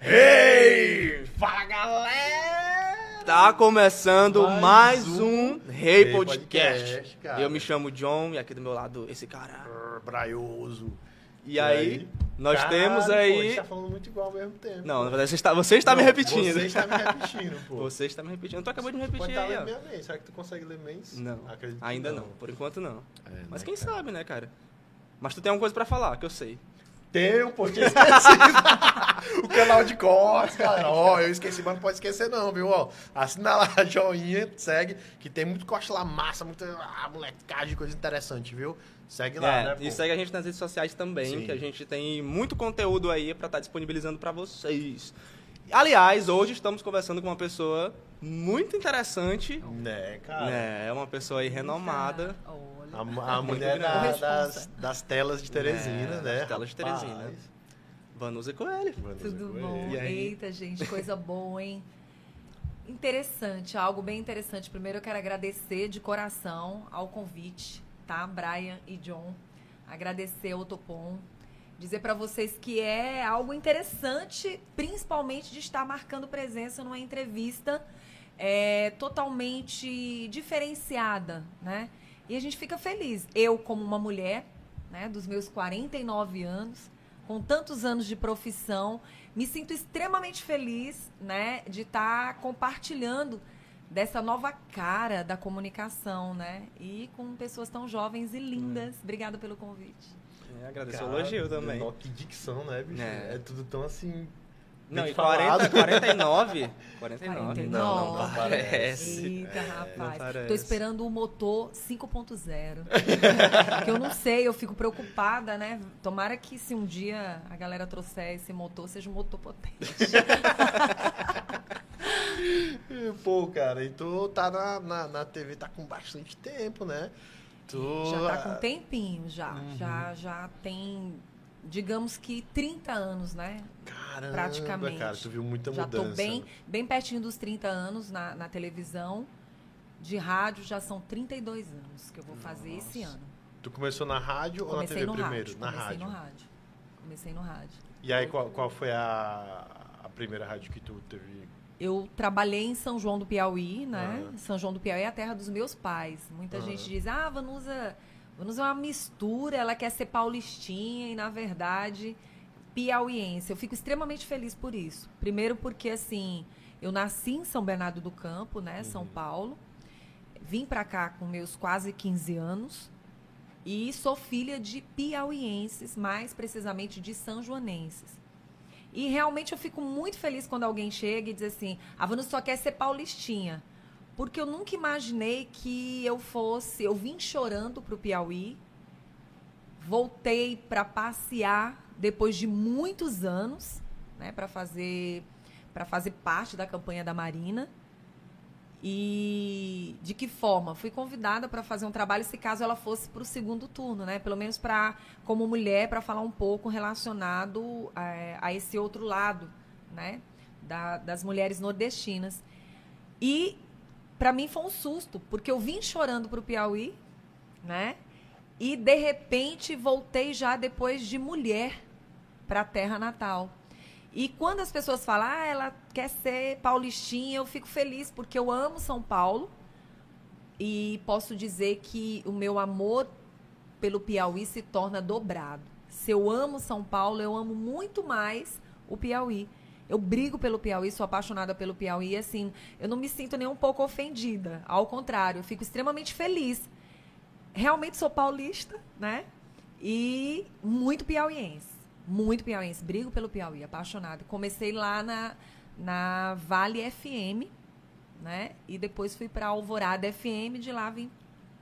Hey! Fala galera! Tá começando mais, Mais um, Rei Rei Podcast. Podcast. Eu me chamo John e aqui do meu lado esse cara. Brrr, Braioso. E aí, nós Cara, temos Pô, a aí. gente tá falando muito igual ao mesmo tempo. Não, na verdade você está, você está me Não, repetindo. Você está me repetindo, pô. Você está me repetindo. Tu acabou de me repetir estar aí, ó. minha mente. Será que tu consegue ler mens? Não, Acredito ainda não. Por enquanto não. É, Mas né, quem cara? sabe, né, cara? Mas tu tem alguma coisa pra falar, que eu sei. Tem, pô, tinha esquecido. o canal de cortes, cara. Ó, eu esqueci, mas não pode esquecer não, viu? Ó, assina lá, joinha, segue, que tem muito corte lá, massa, muita ah, molecagem, coisa interessante, viu? Segue lá, É, né, pô? e segue a gente nas redes sociais também, Sim. que a gente tem muito conteúdo aí pra estar disponibilizando pra vocês. Aliás, hoje estamos conversando com uma pessoa muito interessante. Né, cara. né? É uma pessoa aí renomada. Olha. A, a mulher da- das, das telas de Teresina, É, né? das telas de rapaz? Teresina. Vanusa Coelho. Tudo bom? Coelho. Aí? Eita, gente, coisa boa, hein? Interessante, algo bem interessante. Primeiro eu quero agradecer de coração ao convite, tá? Brian e John. Agradecer ao Topom. Dizer pra vocês que é algo interessante, principalmente de estar marcando presença numa entrevista é, totalmente diferenciada, né? E a gente fica feliz. Eu, como uma mulher, né, dos meus 49 anos, com tantos anos de profissão, me sinto extremamente feliz, né, de estar compartilhando dessa nova cara da comunicação, né? E com pessoas tão jovens e lindas. Obrigada pelo convite. É, agradeço o elogio também. Que dicção, né, bicho? É. É, tudo tão assim. Não, e 40, falado. 49? 49? 49. Não, não Não parece. Eita, não rapaz. parece. Tô esperando o motor 5.0. que eu não sei, eu fico preocupada, né? Tomara que se um dia a galera trouxer esse motor, seja um motor potente. Pô, cara, e tu tá na, na, na TV, tá com bastante tempo, né? Tu. Já tá com um tempinho, já. Uhum. Já, já tem, digamos que 30 anos, né? Caramba, praticamente. cara, tu viu muita já mudança. tô bem, bem pertinho dos 30 anos na, na televisão. De rádio já são 32 anos que eu vou fazer esse ano. Tu começou na rádio ou na Comecei TV primeiro? rádio. na comecei rádio. no rádio. Comecei no rádio. E aí, qual, qual foi a, a primeira rádio que tu teve? Eu trabalhei em São João do Piauí, né? Aham. São João do Piauí é a terra dos meus pais. Muita Aham. gente diz, ah, Vanusa, Vanusa é uma mistura, ela quer ser paulistinha e, na verdade, piauiense. Eu fico extremamente feliz por isso. Primeiro porque, assim, eu nasci em São Bernardo do Campo, né? São Uhum. Paulo. Vim pra cá com meus quase 15 anos. E sou filha de piauienses, mais precisamente de sanjoanenses. E realmente eu fico muito feliz quando alguém chega e diz assim: a Vanusa só quer ser paulistinha. Porque eu nunca imaginei que eu fosse. Eu vim chorando pro Piauí, voltei para passear depois de muitos anos, né, para fazer para fazer parte da campanha da Marina. E de que forma? Fui convidada para fazer um trabalho, se caso ela fosse para o segundo turno, né? Pelo menos para como mulher, para falar um pouco relacionado eh, a esse outro lado, né? Da- das mulheres nordestinas. E para mim foi um susto, porque eu vim chorando para o Piauí, né? E de repente voltei já depois de mulher para a terra natal. E quando as pessoas falam, ah, ela quer ser paulistinha, eu fico feliz, porque eu amo São Paulo. E posso dizer que o meu amor pelo Piauí se torna dobrado. Se eu amo São Paulo, eu amo muito mais o Piauí. Eu brigo pelo Piauí, sou apaixonada pelo Piauí, assim, eu não me sinto nem um pouco ofendida. Ao contrário, eu fico extremamente feliz. Realmente sou paulista, né? E muito piauiense. Muito piauiense. Brigo pelo Piauí, apaixonada. Comecei lá na, na Vale FM, né? E depois fui para Alvorada FM, de lá vim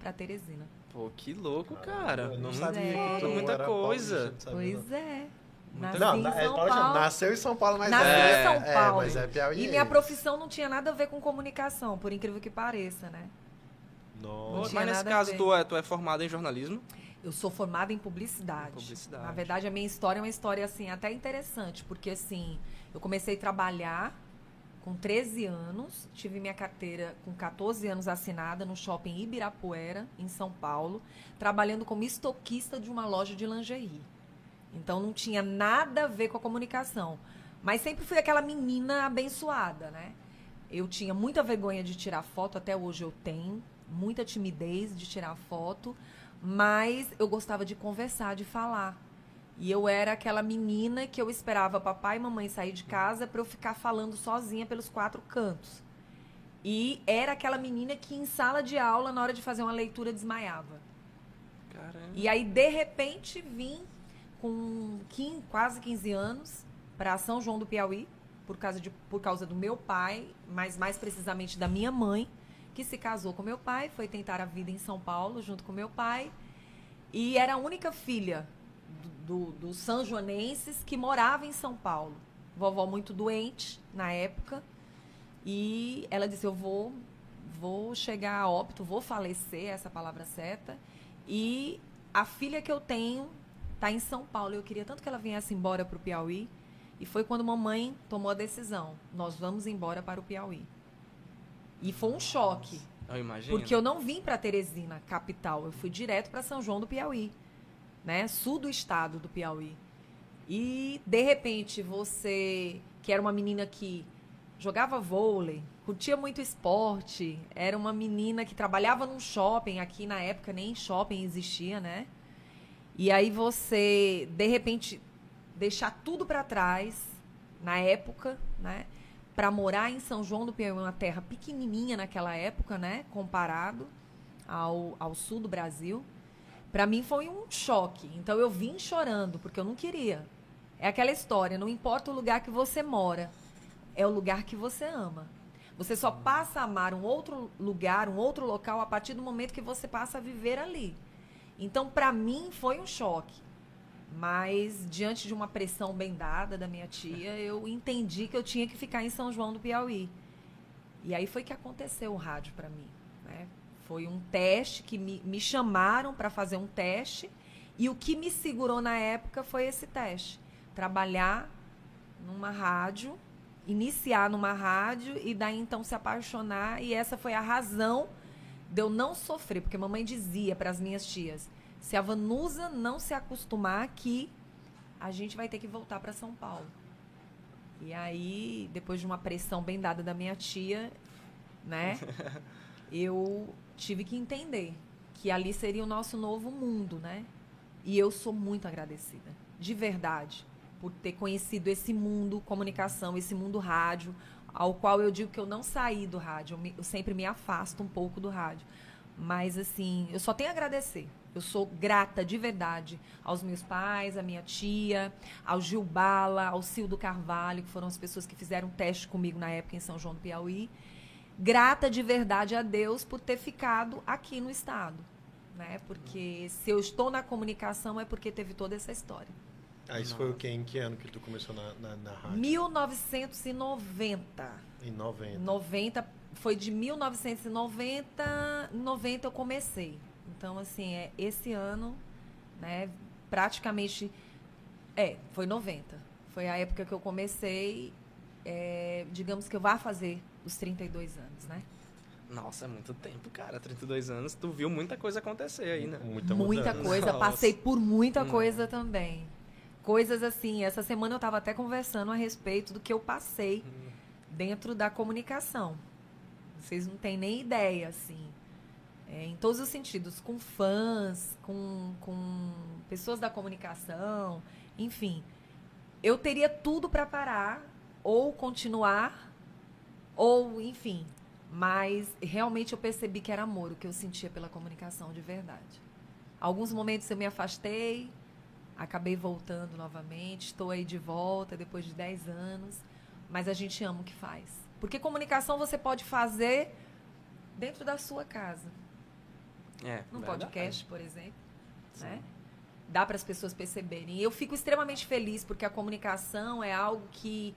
para Teresina. Pô, que louco, cara. Eu não Hum, sabia é. que tu Muita coisa. paulista, não Pois é. Nasci Não, em na- é São paulista, Paulo. nasceu em São Paulo, mas Nasci é, em São é, Paulo. mas é piauiense. E minha profissão não tinha nada a ver com comunicação, por incrível que pareça, né? Nossa. tinha Mas nesse caso, tu é, tu é formada em jornalismo? Eu sou formada em publicidade. Publicidade. Na verdade, a minha história é uma história assim até interessante, porque assim, eu comecei a trabalhar com 13 anos, tive minha carteira com 14 anos assinada no shopping Ibirapuera, em São Paulo, trabalhando como estoquista de uma loja de lingerie. Então não tinha nada a ver com a comunicação. Mas sempre fui aquela menina abençoada, né? Eu tinha muita vergonha de tirar foto, até hoje eu tenho, muita timidez de tirar foto, mas eu gostava de conversar, de falar. E eu era aquela menina que eu esperava papai e mamãe sair de casa para eu ficar falando sozinha pelos quatro cantos. E era aquela menina que em sala de aula, na hora de fazer uma leitura, desmaiava. Caramba. E aí, de repente, vim com 15, quase 15 anos para São João do Piauí, por causa, de, por causa do meu pai, mas mais precisamente da minha mãe, que se casou com meu pai, foi tentar a vida em São Paulo junto com meu pai. E era a única filha dos do, do São Joanenses que morava em São Paulo. Vovó muito doente na época. E ela disse: Eu vou, vou chegar a óbito, vou falecer, essa palavra certa. E a filha que eu tenho está em São Paulo. Eu queria tanto que ela viesse embora para o Piauí. E foi quando mamãe tomou a decisão: nós vamos embora para o Piauí. E foi um choque. Eu imagino. Porque eu não vim para Teresina, capital. Eu fui direto para São João do Piauí, né? Sul do estado do Piauí. E de repente você, que era uma menina que jogava vôlei, curtia muito esporte, era uma menina que trabalhava num shopping, aqui na época nem shopping existia, né? E aí você, de repente, deixar tudo para trás, na época, né? Para morar em São João do Piauí, uma terra pequenininha naquela época, né? Comparado ao, ao sul do Brasil. Para mim foi um choque. Então eu vim chorando, porque eu não queria. É aquela história, não importa o lugar que você mora, é o lugar que você ama. Você só passa a amar um outro lugar, um outro local a partir do momento que você passa a viver ali. Então, para mim, foi um choque. Mas, diante de uma pressão bem dada da minha tia, eu entendi que eu tinha que ficar em São João do Piauí. E aí foi que aconteceu o rádio para mim. Né? Foi um teste que me, me chamaram para fazer um teste. E o que me segurou na época foi esse teste. Trabalhar numa rádio, iniciar numa rádio e daí então se apaixonar. E essa foi a razão de eu não sofrer, porque mamãe dizia para as minhas tias: se a Vanusa não se acostumar aqui, a gente vai ter que voltar para São Paulo. E aí, depois de uma pressão bem dada da minha tia, né, eu tive que entender que ali seria o nosso novo mundo, né? E eu sou muito agradecida, de verdade, por ter conhecido esse mundo comunicação, esse mundo rádio, ao qual eu digo que eu não saí do rádio, eu, me, eu sempre me afasto um pouco do rádio. Mas, assim, eu só tenho a agradecer. Eu sou grata de verdade aos meus pais, à minha tia, ao Gil Bala, ao Cildo Carvalho, que foram as pessoas que fizeram teste comigo na época em São João do Piauí. Grata de verdade a Deus por ter ficado aqui no estado. Né? Porque se eu estou na comunicação é porque teve toda essa história. Ah, isso foi o que? Em que ano que tu começou na, na, na rádio? 1990. Em 90. 90, foi de 1990, 90 eu comecei. Então, assim, é, esse ano, né, praticamente, é, foi 90. Foi a época que eu comecei, é, digamos que eu vá fazer os 32 anos, né? Nossa, é muito tempo, cara. 32 anos, tu viu muita coisa acontecer aí, né? Muita, muita coisa, Nossa. passei por muita Hum. coisa também. Coisas assim, essa semana eu estava até conversando a respeito do que eu passei dentro da comunicação. Vocês não têm nem ideia, assim. É, em todos os sentidos, com fãs, com, com pessoas da comunicação, enfim. Eu teria tudo para parar, ou continuar, ou, enfim. Mas realmente eu percebi que era amor o que eu sentia pela comunicação de verdade. Alguns momentos eu me afastei, acabei voltando novamente, estou aí de volta depois de 10 anos, mas a gente ama o que faz. Porque comunicação você pode fazer dentro da sua casa. É, Num podcast, por exemplo. Né? Dá para as pessoas perceberem. E eu fico extremamente feliz porque a comunicação é algo que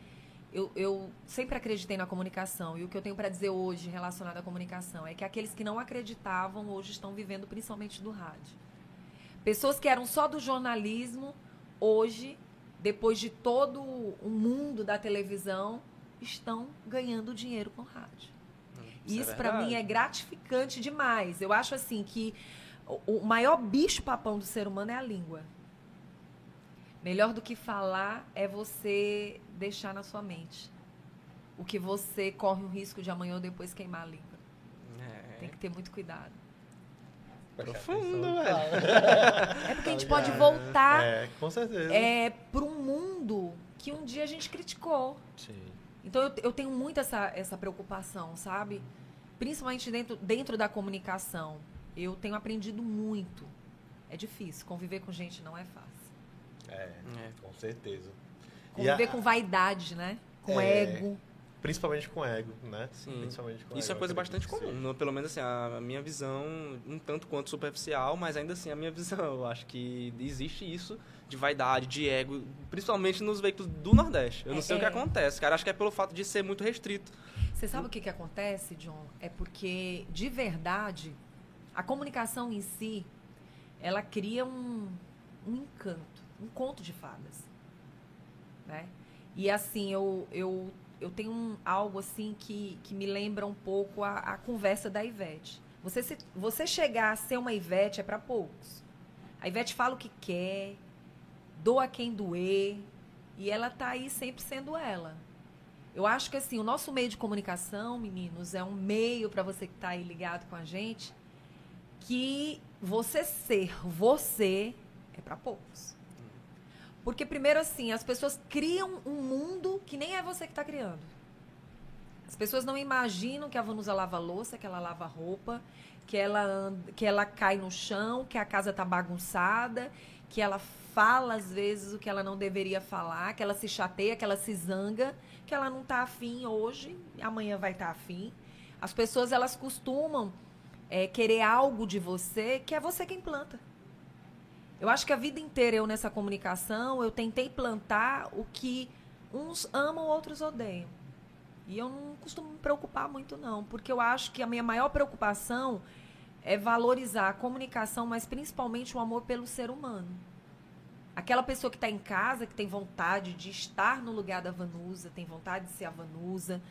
eu, eu sempre acreditei na comunicação. E o que eu tenho para dizer hoje relacionado à comunicação é que aqueles que não acreditavam hoje estão vivendo principalmente do rádio. Pessoas que eram só do jornalismo, hoje, depois de todo o mundo da televisão, estão ganhando dinheiro com rádio. Isso é Isso para mim é gratificante demais. Eu acho assim que o- maior bicho papão do ser humano é a língua. Melhor do que falar é você deixar na sua mente. O que você corre o risco de amanhã ou depois queimar a língua. É. Tem que ter muito cuidado. Profundo, velho. É porque a gente pode voltar É, com certeza. é, para um mundo que um dia a gente criticou. Sim. Então eu, eu tenho muito essa, essa preocupação, sabe? Principalmente dentro, dentro da comunicação. Eu tenho aprendido muito. É difícil. Conviver com gente não é fácil. É, É. com certeza. E Conviver a- com vaidade, né? Com É. ego. Principalmente com ego, né? Sim. Principalmente com Isso é ego, coisa eu bastante comum. no- Pelo menos assim, a a minha visão, um tanto quanto superficial, mas ainda assim a minha visão. Eu acho que existe isso de vaidade, de ego, principalmente nos veículos do Nordeste. Eu não É, sei o que é. acontece, cara. Acho que é pelo fato de ser muito restrito. Você sabe o que, que acontece, John? É porque, de verdade, a comunicação em si, ela cria um, um encanto, um conto de fadas. Né? E assim, eu, eu, eu tenho um, algo assim que, que me lembra um pouco a, a conversa da Ivete. Você, se, você chegar a ser uma Ivete é para poucos. A Ivete fala o que quer, doa quem doer, e ela tá aí sempre sendo ela. Eu acho que assim, o nosso meio de comunicação, meninos, é um meio para você que está aí ligado com a gente, que você ser você é para poucos. Porque primeiro assim, as pessoas criam um mundo que nem é você que está criando. As pessoas não imaginam que a Vanusa lava louça, que ela lava roupa, que ela anda, que ela cai no chão, que a casa tá bagunçada, que ela fala às vezes o que ela não deveria falar, que ela se chateia, que ela se zanga, que ela não tá afim hoje, amanhã vai estar tá afim. As pessoas elas costumam é, querer algo de você que é você quem planta. Eu acho que a vida inteira eu nessa comunicação eu tentei plantar o que uns amam, outros odeiam. E eu não costumo me preocupar muito, não, porque eu acho que a minha maior preocupação é valorizar a comunicação, mas principalmente o amor pelo ser humano. Aquela pessoa que está em casa, que tem vontade de estar no lugar da Vanusa, tem vontade de ser a Vanusa,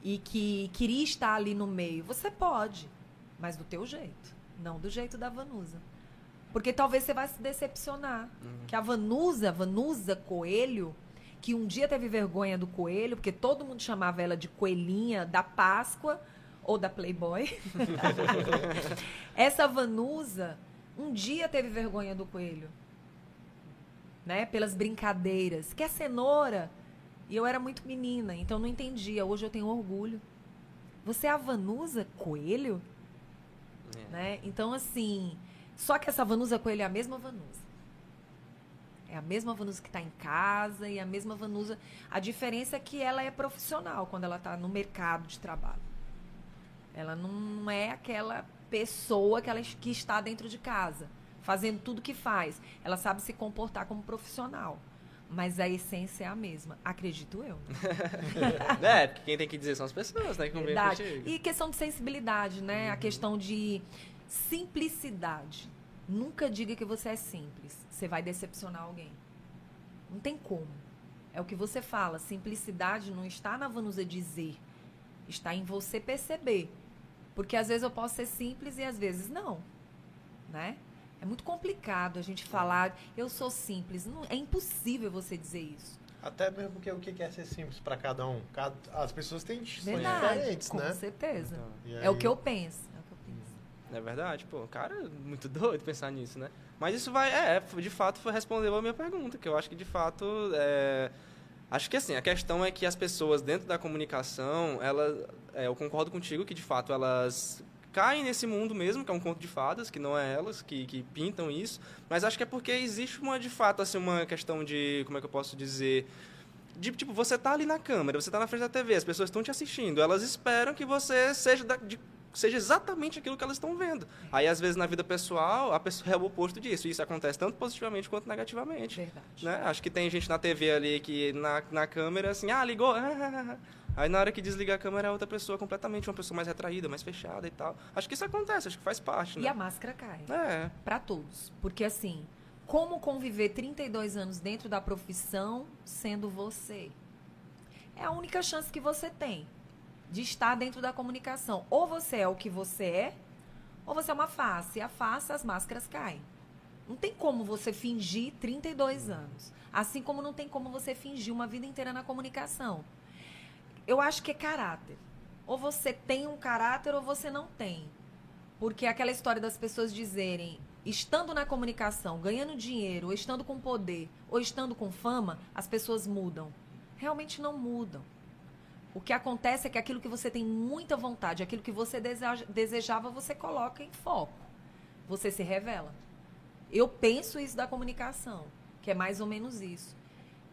e que queria estar ali no meio. Você pode, mas do teu jeito, não do jeito da Vanusa. Porque talvez você vai se decepcionar. Que a Vanusa, Vanusa Coelho, que um dia teve vergonha do coelho, porque todo mundo chamava ela de coelhinha da Páscoa ou da Playboy. Essa Vanusa um dia teve vergonha do coelho. Né? Pelas brincadeiras. Que é cenoura. E eu era muito menina, então não entendia. Hoje eu tenho orgulho. Você é a Vanusa Coelho? É. Né? Então, assim. Só que essa Vanusa Coelho é a mesma Vanusa. É a mesma Vanusa que está em casa e a mesma Vanusa. A diferença é que ela é profissional quando ela está no mercado de trabalho. Ela não é aquela pessoa que, ela, que está dentro de casa, fazendo tudo que faz. Ela sabe se comportar como profissional. Mas a essência é a mesma, acredito eu. é, porque quem tem que dizer são as pessoas, né? Que Verdade. contigo. E questão de sensibilidade, né? A questão de simplicidade. Nunca diga que você é simples. Você vai decepcionar alguém. Não tem como. É o que você fala. Simplicidade não está na Vanusa dizer. Está em você perceber. Porque às vezes eu posso ser simples e às vezes não. Né? É muito complicado a gente falar, eu sou simples. Não, é impossível você dizer isso. Até mesmo porque o que é ser simples para cada um? Cada- as pessoas têm sonhos diferentes, com né? certeza. E É o aí- que eu penso. É o que eu penso. É verdade, pô, cara, muito doido pensar nisso, né? Mas isso vai, é, de fato, foi responder a minha pergunta, que eu acho que de fato é. Acho que assim, a questão é que as pessoas dentro da comunicação, elas, é, eu concordo contigo que de fato elas caem nesse mundo mesmo, que é um conto de fadas, que não é elas que, que pintam isso, mas acho que é porque existe uma, de fato, assim, uma questão de, como é que eu posso dizer, de, tipo, você tá ali na câmera, você tá na frente da TV, as pessoas estão te assistindo, elas esperam que você seja da- de- seja exatamente aquilo que elas estão vendo. Aí, às vezes, na vida pessoal, a pessoa é o oposto disso. E isso acontece tanto positivamente quanto negativamente. Verdade. Né? Acho que tem gente na TV ali que na, na câmera, assim, ah, ligou. Aí na hora que desliga a câmera é outra pessoa, completamente uma pessoa mais retraída, mais fechada e tal. Acho que isso acontece, acho que faz parte, E né? a máscara cai. É, Pra todos. Porque assim, como conviver 32 anos dentro da profissão sendo você? É a única chance que você tem de estar dentro da comunicação. Ou você é o que você é, ou você é uma face. E a face, as máscaras caem. Não tem como você fingir 32 anos. Assim como não tem como você fingir uma vida inteira na comunicação. Eu acho que é caráter. Ou você tem um caráter ou você não tem. Porque aquela história das pessoas dizerem, estando na comunicação, ganhando dinheiro, ou estando com poder, ou estando com fama, as pessoas mudam. Realmente não mudam. O que acontece é que aquilo que você tem muita vontade, aquilo que você desejava, você coloca em foco. Você se revela. Eu penso isso da comunicação, que é mais ou menos isso.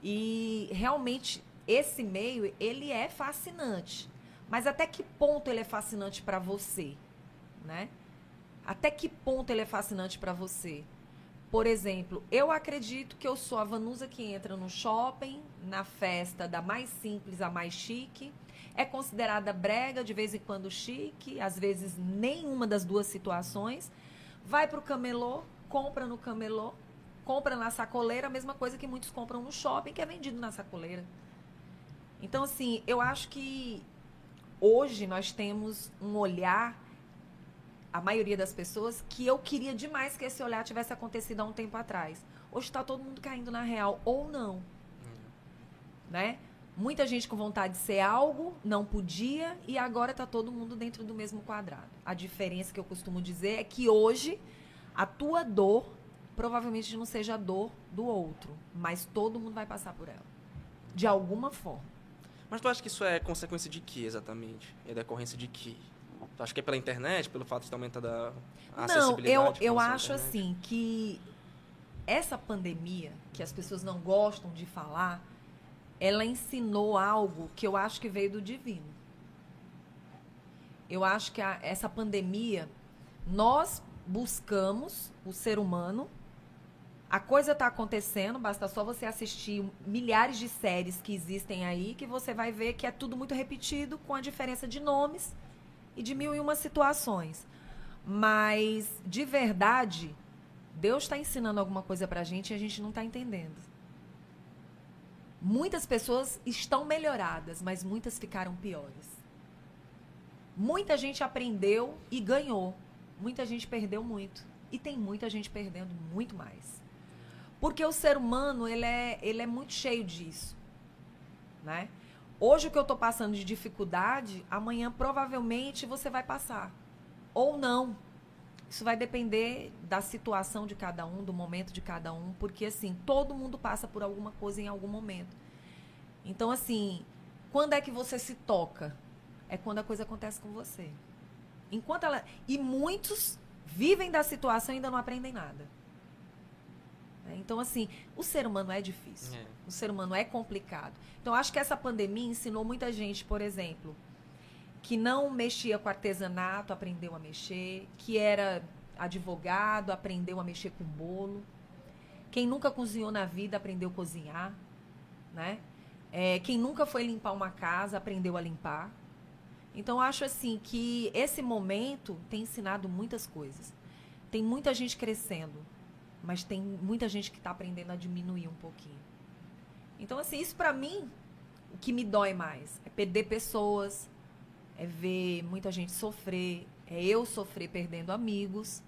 E realmente esse meio, ele é fascinante. Mas até que ponto ele é fascinante para você, né? Até que ponto ele é fascinante para você? Por exemplo, eu acredito que eu sou a Vanusa que entra no shopping, na festa da mais simples à mais chique, é considerada brega, de vez em quando chique, às vezes nenhuma das duas situações, vai para o camelô, compra no camelô, compra na sacoleira, a mesma coisa que muitos compram no shopping, que é vendido na sacoleira. Então, assim, eu acho que hoje nós temos um olhar, a maioria das pessoas, que eu queria demais que esse olhar tivesse acontecido há um tempo atrás. Hoje está todo mundo caindo na real, ou não. Né? Muita gente com vontade de ser algo, não podia, e agora está todo mundo dentro do mesmo quadrado. A diferença que eu costumo dizer é que hoje a tua dor provavelmente não seja a dor do outro, mas todo mundo vai passar por ela. De alguma forma. Mas tu acha que isso é consequência de que exatamente? É decorrência de que? Tu acha que é pela internet, pelo fato de ter aumentado a acessibilidade? Não, eu, eu acho assim que essa pandemia, que as pessoas não gostam de falar, ela ensinou algo que eu acho que veio do divino. Eu acho que a, essa pandemia, nós buscamos, o ser humano, a coisa está acontecendo, basta só você assistir milhares de séries que existem aí, que você vai ver que é tudo muito repetido, com a diferença de nomes e de mil e uma situações. Mas, de verdade, Deus está ensinando alguma coisa para a gente e a gente não está entendendo. Muitas pessoas estão melhoradas, mas muitas ficaram piores. Muita gente aprendeu e ganhou. Muita gente perdeu muito. E tem muita gente perdendo muito mais. Porque o ser humano, ele é, ele é muito cheio disso. Né? Hoje o que eu estou passando de dificuldade, amanhã provavelmente você vai passar. Ou não. Isso vai depender da situação de cada um, do momento de cada um, porque assim, todo mundo passa por alguma coisa em algum momento. Então, assim, quando é que você se toca? É quando a coisa acontece com você. Enquanto ela. E muitos vivem da situação e ainda não aprendem nada. Né? Então, assim, o ser humano é difícil. É. O ser humano é complicado. Então, acho que essa pandemia ensinou muita gente, por exemplo, que não mexia com artesanato, aprendeu a mexer, que era advogado, aprendeu a mexer com bolo. Quem nunca cozinhou na vida aprendeu a cozinhar, né? É, quem nunca foi limpar uma casa aprendeu a limpar. Então acho assim que esse momento tem ensinado muitas coisas. Tem muita gente crescendo, mas tem muita gente que está aprendendo a diminuir um pouquinho. Então, assim, isso para mim, o que me dói mais é perder pessoas, é ver muita gente sofrer, é eu sofrer perdendo amigos,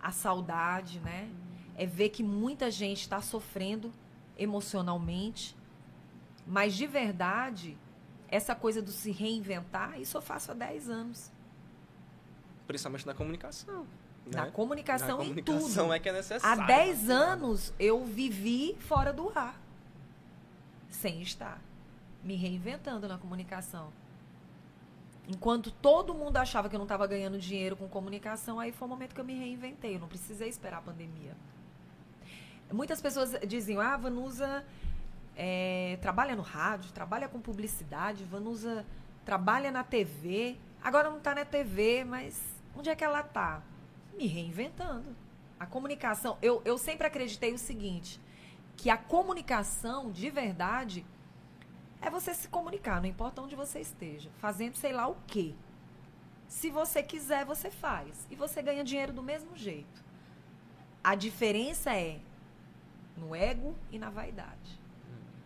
a saudade, né? É ver que muita gente está sofrendo emocionalmente, mas de verdade, essa coisa do se reinventar, isso eu faço há 10 anos. Principalmente na comunicação. Na né? comunicação, Na comunicação tudo. é que é necessário. Há 10 anos eu vivi fora do ar. Sem estar. Me reinventando na comunicação. Enquanto todo mundo achava que eu não estava ganhando dinheiro com comunicação, aí foi o momento que eu me reinventei. Eu não precisei esperar a pandemia. Muitas pessoas diziam, ah, Vanusa é, trabalha no rádio, trabalha com publicidade, Vanusa trabalha na TV. Agora não está na TV, mas onde é que ela está? Me reinventando. A comunicação, eu, eu sempre acreditei o seguinte, que a comunicação de verdade é você se comunicar, não importa onde você esteja, fazendo sei lá o quê. Se você quiser, você faz. E você ganha dinheiro do mesmo jeito. A diferença é no ego e na vaidade.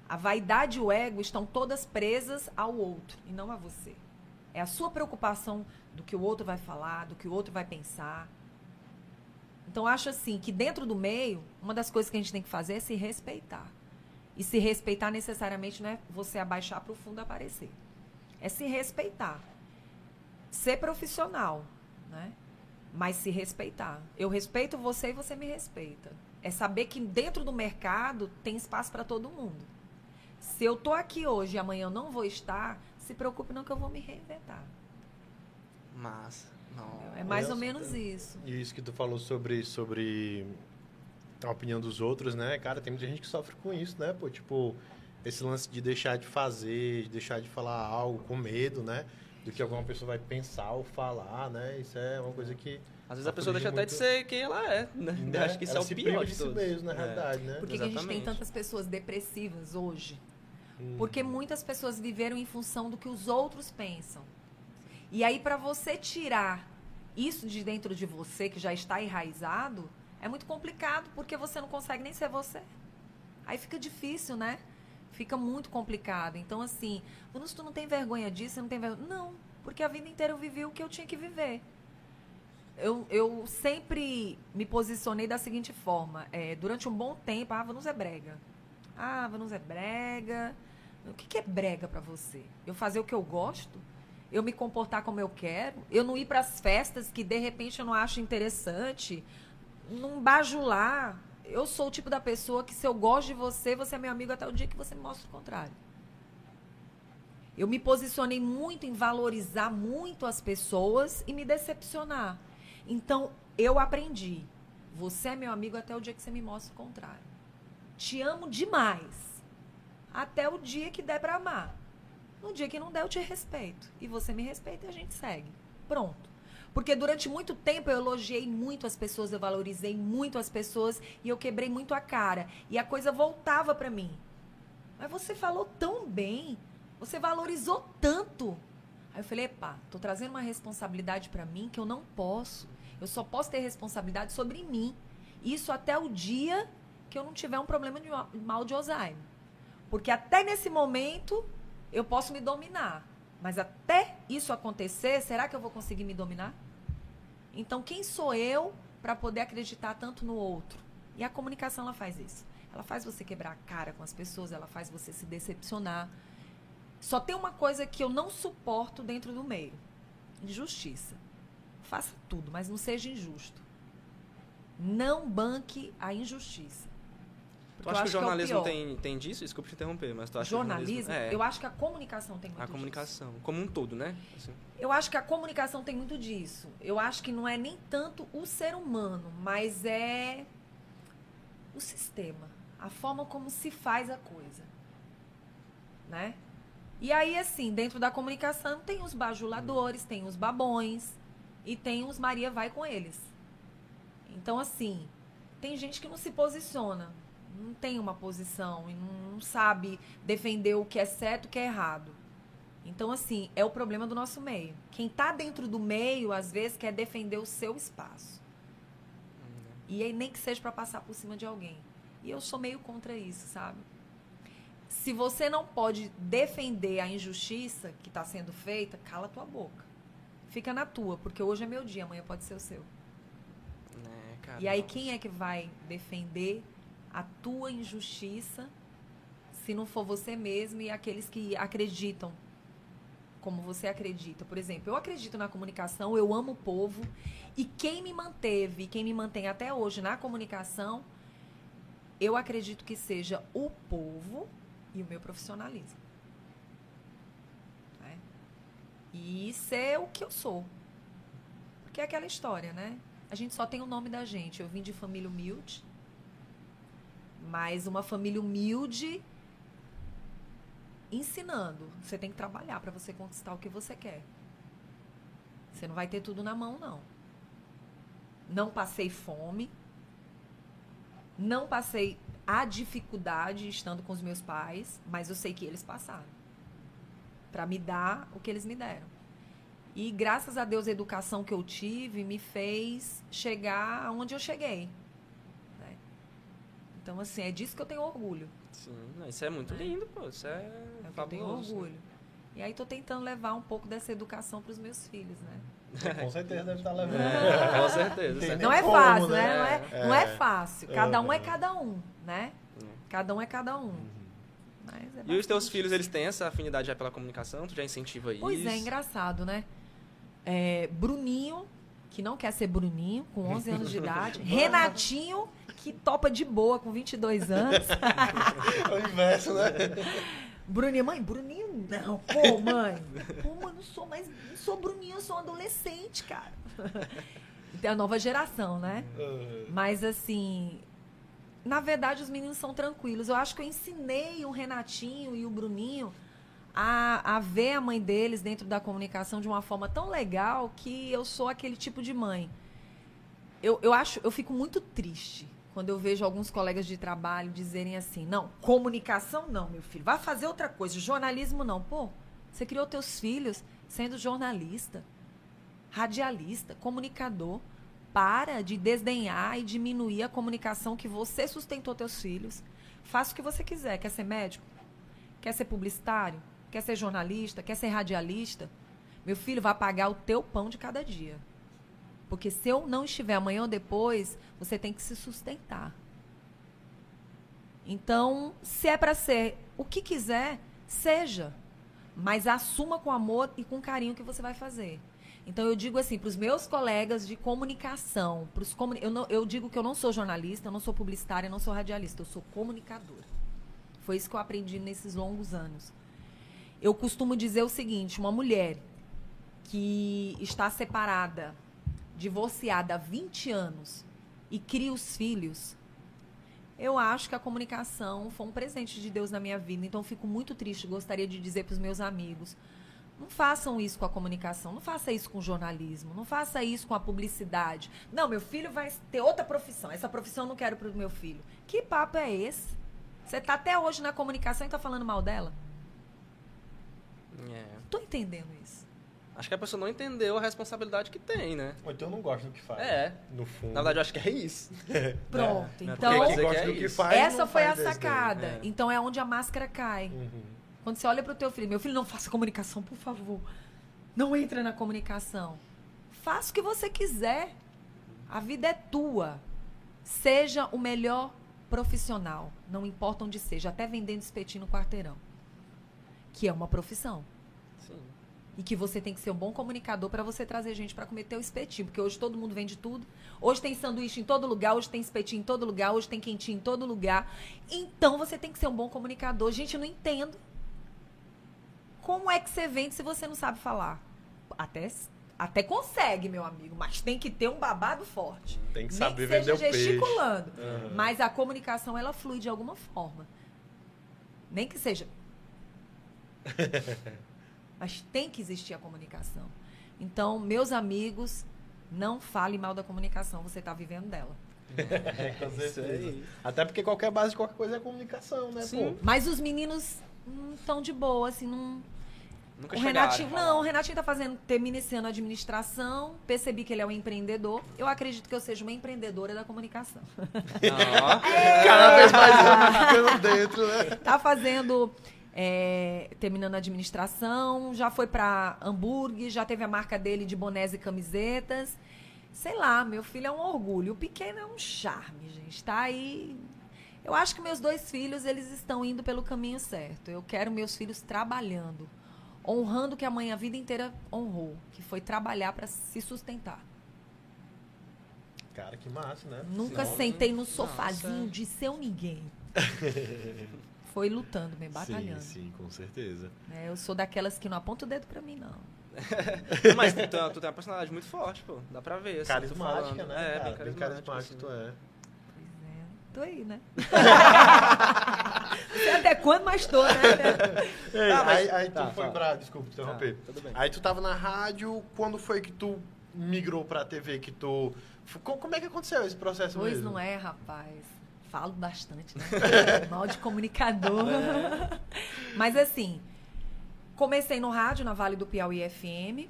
A vaidade e o ego estão todas presas ao outro e não a você. É a sua preocupação do que o outro vai falar, do que o outro vai pensar. Então, acho assim que dentro do meio, uma das coisas que a gente tem que fazer é se respeitar. E se respeitar necessariamente não é você abaixar para o fundo aparecer. É se respeitar. Ser profissional, né? Mas se respeitar. Eu respeito você e você me respeita. É saber que dentro do mercado tem espaço para todo mundo. Se eu tô aqui hoje e amanhã eu não vou estar, se preocupe não que eu vou me reinventar. Massa. Não. É mais ou menos isso. E isso que tu falou sobre, sobre a opinião dos outros, né? Cara, tem muita gente que sofre com isso, né? Pô, tipo, esse lance de deixar de fazer, de deixar de falar algo com medo, né? Do que alguma pessoa vai pensar ou falar, né? Isso é uma coisa que. Às vezes a pessoa deixa até de ser quem ela é, né? né? Acho que isso Ela é o se pior de de si todos. mesmo, na É. realidade, né? Por que, que a gente tem tantas pessoas depressivas hoje? Hum. Porque muitas pessoas viveram em função do que os outros pensam. E aí, para você tirar isso de dentro de você, que já está enraizado, é muito complicado, porque você não consegue nem ser você. Aí fica difícil, né? Fica muito complicado. Então, assim, Bruno, se tu não tem vergonha disso, não tem vergonha. Não, porque a vida inteira eu vivi o que eu tinha que viver. Eu, eu sempre me posicionei da seguinte forma: é, durante um bom tempo, ah, Vanus é brega. Ah, Vanus é brega. O que, que é brega pra você? Eu fazer o que eu gosto? Eu me comportar como eu quero? Eu não ir pras festas que de repente eu não acho interessante? Não bajular? Eu sou o tipo da pessoa que se eu gosto de você, você é meu amigo até o dia que você me mostra o contrário. Eu me posicionei muito em valorizar muito as pessoas e me decepcionar. Então, eu aprendi. Você é meu amigo até o dia que você me mostra o contrário. Te amo demais. Até o dia que der pra amar. No dia que não der, eu te respeito. E você me respeita e a gente segue. Pronto. Porque durante muito tempo eu elogiei muito as pessoas, eu valorizei muito as pessoas e eu quebrei muito a cara. E a coisa voltava pra mim. Mas você falou tão bem, você valorizou tanto. Aí eu falei, epá, tô trazendo uma responsabilidade pra mim que eu não posso. Eu só posso ter responsabilidade sobre mim. Isso até o dia que eu não tiver um problema de ma- mal de Alzheimer. Porque até nesse momento eu posso me dominar. Mas até isso acontecer, será que eu vou conseguir me dominar? Então, quem sou eu para poder acreditar tanto no outro? E a comunicação ela faz isso. Ela faz você quebrar a cara com as pessoas, ela faz você se decepcionar. Só tem uma coisa que eu não suporto dentro do meio: injustiça. Faça tudo, mas não seja injusto. Não banque a injustiça. Tu acha que o acho que é o jornalismo tem, tem disso? Desculpa te interromper, mas tu acha jornalismo, que o jornalismo... É, eu acho que a comunicação tem muito a disso. comunicação, como um todo, né? Assim, Eu acho que a comunicação tem muito disso. Eu acho que não é nem tanto o ser humano, mas é o sistema, a forma como se faz a coisa, né? E aí, assim, dentro da comunicação tem os bajuladores, tem os babões e tem os Maria vai com eles. Então, assim, tem gente que não se posiciona, não tem uma posição e não, não sabe defender o que é certo e o que é errado. Então, assim, é o problema do nosso meio. Quem tá dentro do meio, às vezes, quer defender o seu espaço. E aí, nem que seja para passar por cima de alguém. E eu sou meio contra isso, sabe? Se você não pode defender a injustiça que está sendo feita, cala tua boca. Fica na tua, porque hoje é meu dia, amanhã pode ser o seu. cara, E aí, quem é que vai defender a tua injustiça se não for você mesmo e aqueles que acreditam como você acredita? Por exemplo, eu acredito na comunicação, eu amo o povo e quem me manteve, quem me mantém até hoje na comunicação, eu acredito que seja o povo e o meu profissionalismo. né? E ser o que eu sou. Porque é aquela história, né? A gente só tem o nome da gente. Eu vim de família humilde. Mas uma família humilde ensinando. Você tem que trabalhar para você conquistar o que você quer. Você não vai ter tudo na mão, não. Não passei fome. Não passei a dificuldade estando com os meus pais, mas eu sei que eles passaram. Para me dar o que eles me deram. E graças a Deus a educação que eu tive me fez chegar aonde eu cheguei. Então, assim, é disso que eu tenho orgulho. Sim, isso é muito Né? lindo, pô. Isso é, É o que eu tenho fabuloso. orgulho. E aí tô tentando levar um pouco dessa educação para os meus filhos, né? Com certeza deve estar levando. É, com certeza. Não é como, fácil, né? né? Não é, É. não é fácil. Cada um é Uhum. cada um, né? Cada um é cada um. Mas é E os teus filhos, eles têm essa afinidade já pela comunicação? Tu já incentiva isso? Pois é, engraçado, né? É, Bruninho, que não quer ser Bruninho, com 11 anos de idade. Renatinho, que topa de boa, com 22 anos. É o inverso, né? Bruninho, mãe, Bruninho não. Pô, mãe. Pô, mano, não sou mais. Não sou Bruninho, eu sou um adolescente, cara. Então, a nova geração, né? Mas assim. Na verdade, os meninos são tranquilos. Eu acho que eu ensinei o Renatinho e o Bruninho a, a ver a mãe deles dentro da comunicação de uma forma tão legal que eu sou aquele tipo de mãe. Eu, eu acho, eu fico muito triste quando eu vejo alguns colegas de trabalho dizerem assim: não, comunicação não, meu filho, vai fazer outra coisa, jornalismo não. Pô, você criou teus filhos sendo jornalista, radialista, comunicador. Para de desdenhar e diminuir a comunicação que você sustentou teus filhos. Faça o que você quiser. Quer ser médico? Quer ser publicitário? Quer ser jornalista? Quer ser radialista? Meu filho vai pagar o teu pão de cada dia. Porque se eu não estiver amanhã ou depois, você tem que se sustentar. Então, se é para ser o que quiser, seja. Mas assuma com amor e com carinho que você vai fazer. Então, eu digo assim, para os meus colegas de comunicação, pros comuni eu, não- eu digo que eu não sou jornalista, eu não sou publicitária, eu não sou radialista, eu sou comunicadora. Foi isso que eu aprendi nesses longos anos. Eu costumo dizer o seguinte: uma mulher que está separada, divorciada há 20 anos e cria os filhos, eu acho que a comunicação foi um presente de Deus na minha vida. Então, fico muito triste. Gostaria de dizer para os meus amigos: não façam isso com a comunicação, não faça isso com o jornalismo, não faça isso com a publicidade. Não, meu filho vai ter outra profissão. Essa profissão eu não quero para o meu filho. Que papo é esse? Você está até hoje na comunicação e está falando mal dela? É. Não tô entendendo isso. Acho que a pessoa não entendeu a responsabilidade que tem, né? Ou então não gosta do que faz. É. No fundo. Na verdade, eu acho que é isso. Pronto. Né? Então, Quem dizer gosta que é do que faz. essa foi a sacada. É. Então é onde a máscara cai. Uhum. Quando você olha pro teu filho, meu filho, não faça comunicação, por favor. Não entra na comunicação. Faça o que você quiser. A vida é tua. Seja o melhor profissional. Não importa onde seja, até vendendo espetinho no quarteirão. Que é uma profissão. E que você tem que ser um bom comunicador para você trazer gente para comer teu espetinho. Porque hoje todo mundo vende tudo. Hoje tem sanduíche em todo lugar, hoje tem espetinho em todo lugar, hoje tem quentinho em todo lugar. Então você tem que ser um bom comunicador. Gente, eu não entendo. Como é que você vende se você não sabe falar? Até, até consegue, meu amigo, mas tem que ter um babado forte. Tem que Nem saber que seja vender o peixe. gesticulando. Uhum. Mas a comunicação, ela flui de alguma forma. Nem que seja. Mas tem que existir a comunicação. Então, meus amigos, não fale mal da comunicação, você está vivendo dela. É, com certeza. Até porque qualquer base de qualquer coisa é comunicação, né, Sim. pô? Mas os meninos estão de boa, assim, não. Nunca O Renatinho, não, o Renatinho tá fazendo, termina esse ano a administração, percebi que ele é um empreendedor. Eu acredito que eu seja uma empreendedora da comunicação. Ó, Cada vez mais dentro, né? Tá fazendo, é, terminando a administração, já foi pra hambúrguer, já teve a marca dele de bonés e camisetas. Sei lá, meu filho é um orgulho. O pequeno é um charme, gente. Tá aí. Eu acho que meus dois filhos, eles estão indo pelo caminho certo. Eu quero meus filhos trabalhando, honrando o que a mãe a vida inteira honrou, que foi trabalhar para se sustentar. Cara, que massa, né? Nunca Sim. sentei no Nossa. sofazinho de ser um ninguém. Foi lutando, bem batalhando. Sim, sim, com certeza. né? Eu sou daquelas que não aponta o dedo pra mim, não. Mas tu, tu, tu tem uma personalidade muito forte, pô. Dá pra ver. Assim, Carismática, né? É, cara? bem carismático. carismático tu é. Pois é. Tô aí, né? Não até quando, mas tô, né? Ei, Tá, mas- aí, aí tu tá, foi fala. pra. Desculpa te interromper. Tá, tudo bem. Aí tu tava na rádio, quando foi que tu migrou pra TV? Que tu. Co- Como é que aconteceu esse processo Pois mesmo? não é, rapaz. Falo bastante, né? Mal de comunicador. Mas assim, comecei no rádio, na Vale do Piauí FM.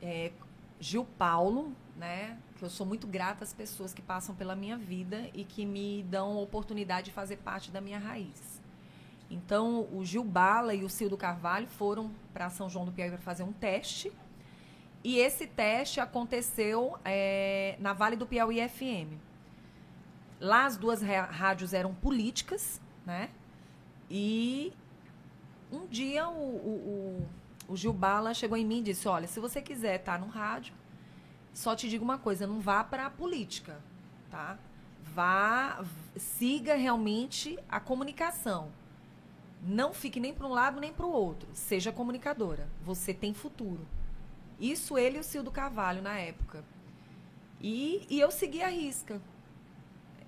É, Gil Paulo, né? Que eu sou muito grata às pessoas que passam pela minha vida e que me dão a oportunidade de fazer parte da minha raiz. Então, o Gil Bala e o Cildo Carvalho foram para São João do Piauí para fazer um teste. E esse teste aconteceu é, na Vale do Piauí FM. Lá as duas rádios eram políticas, né? E um dia o, o, o, o Gil Bala chegou em mim e disse: Olha, se você quiser estar no rádio, só te digo uma coisa: não vá para a política, tá? Vá, siga realmente a comunicação. Não fique nem para um lado nem para o outro. Seja comunicadora. Você tem futuro. Isso ele e o Cildo Carvalho na época. E, e eu segui a risca.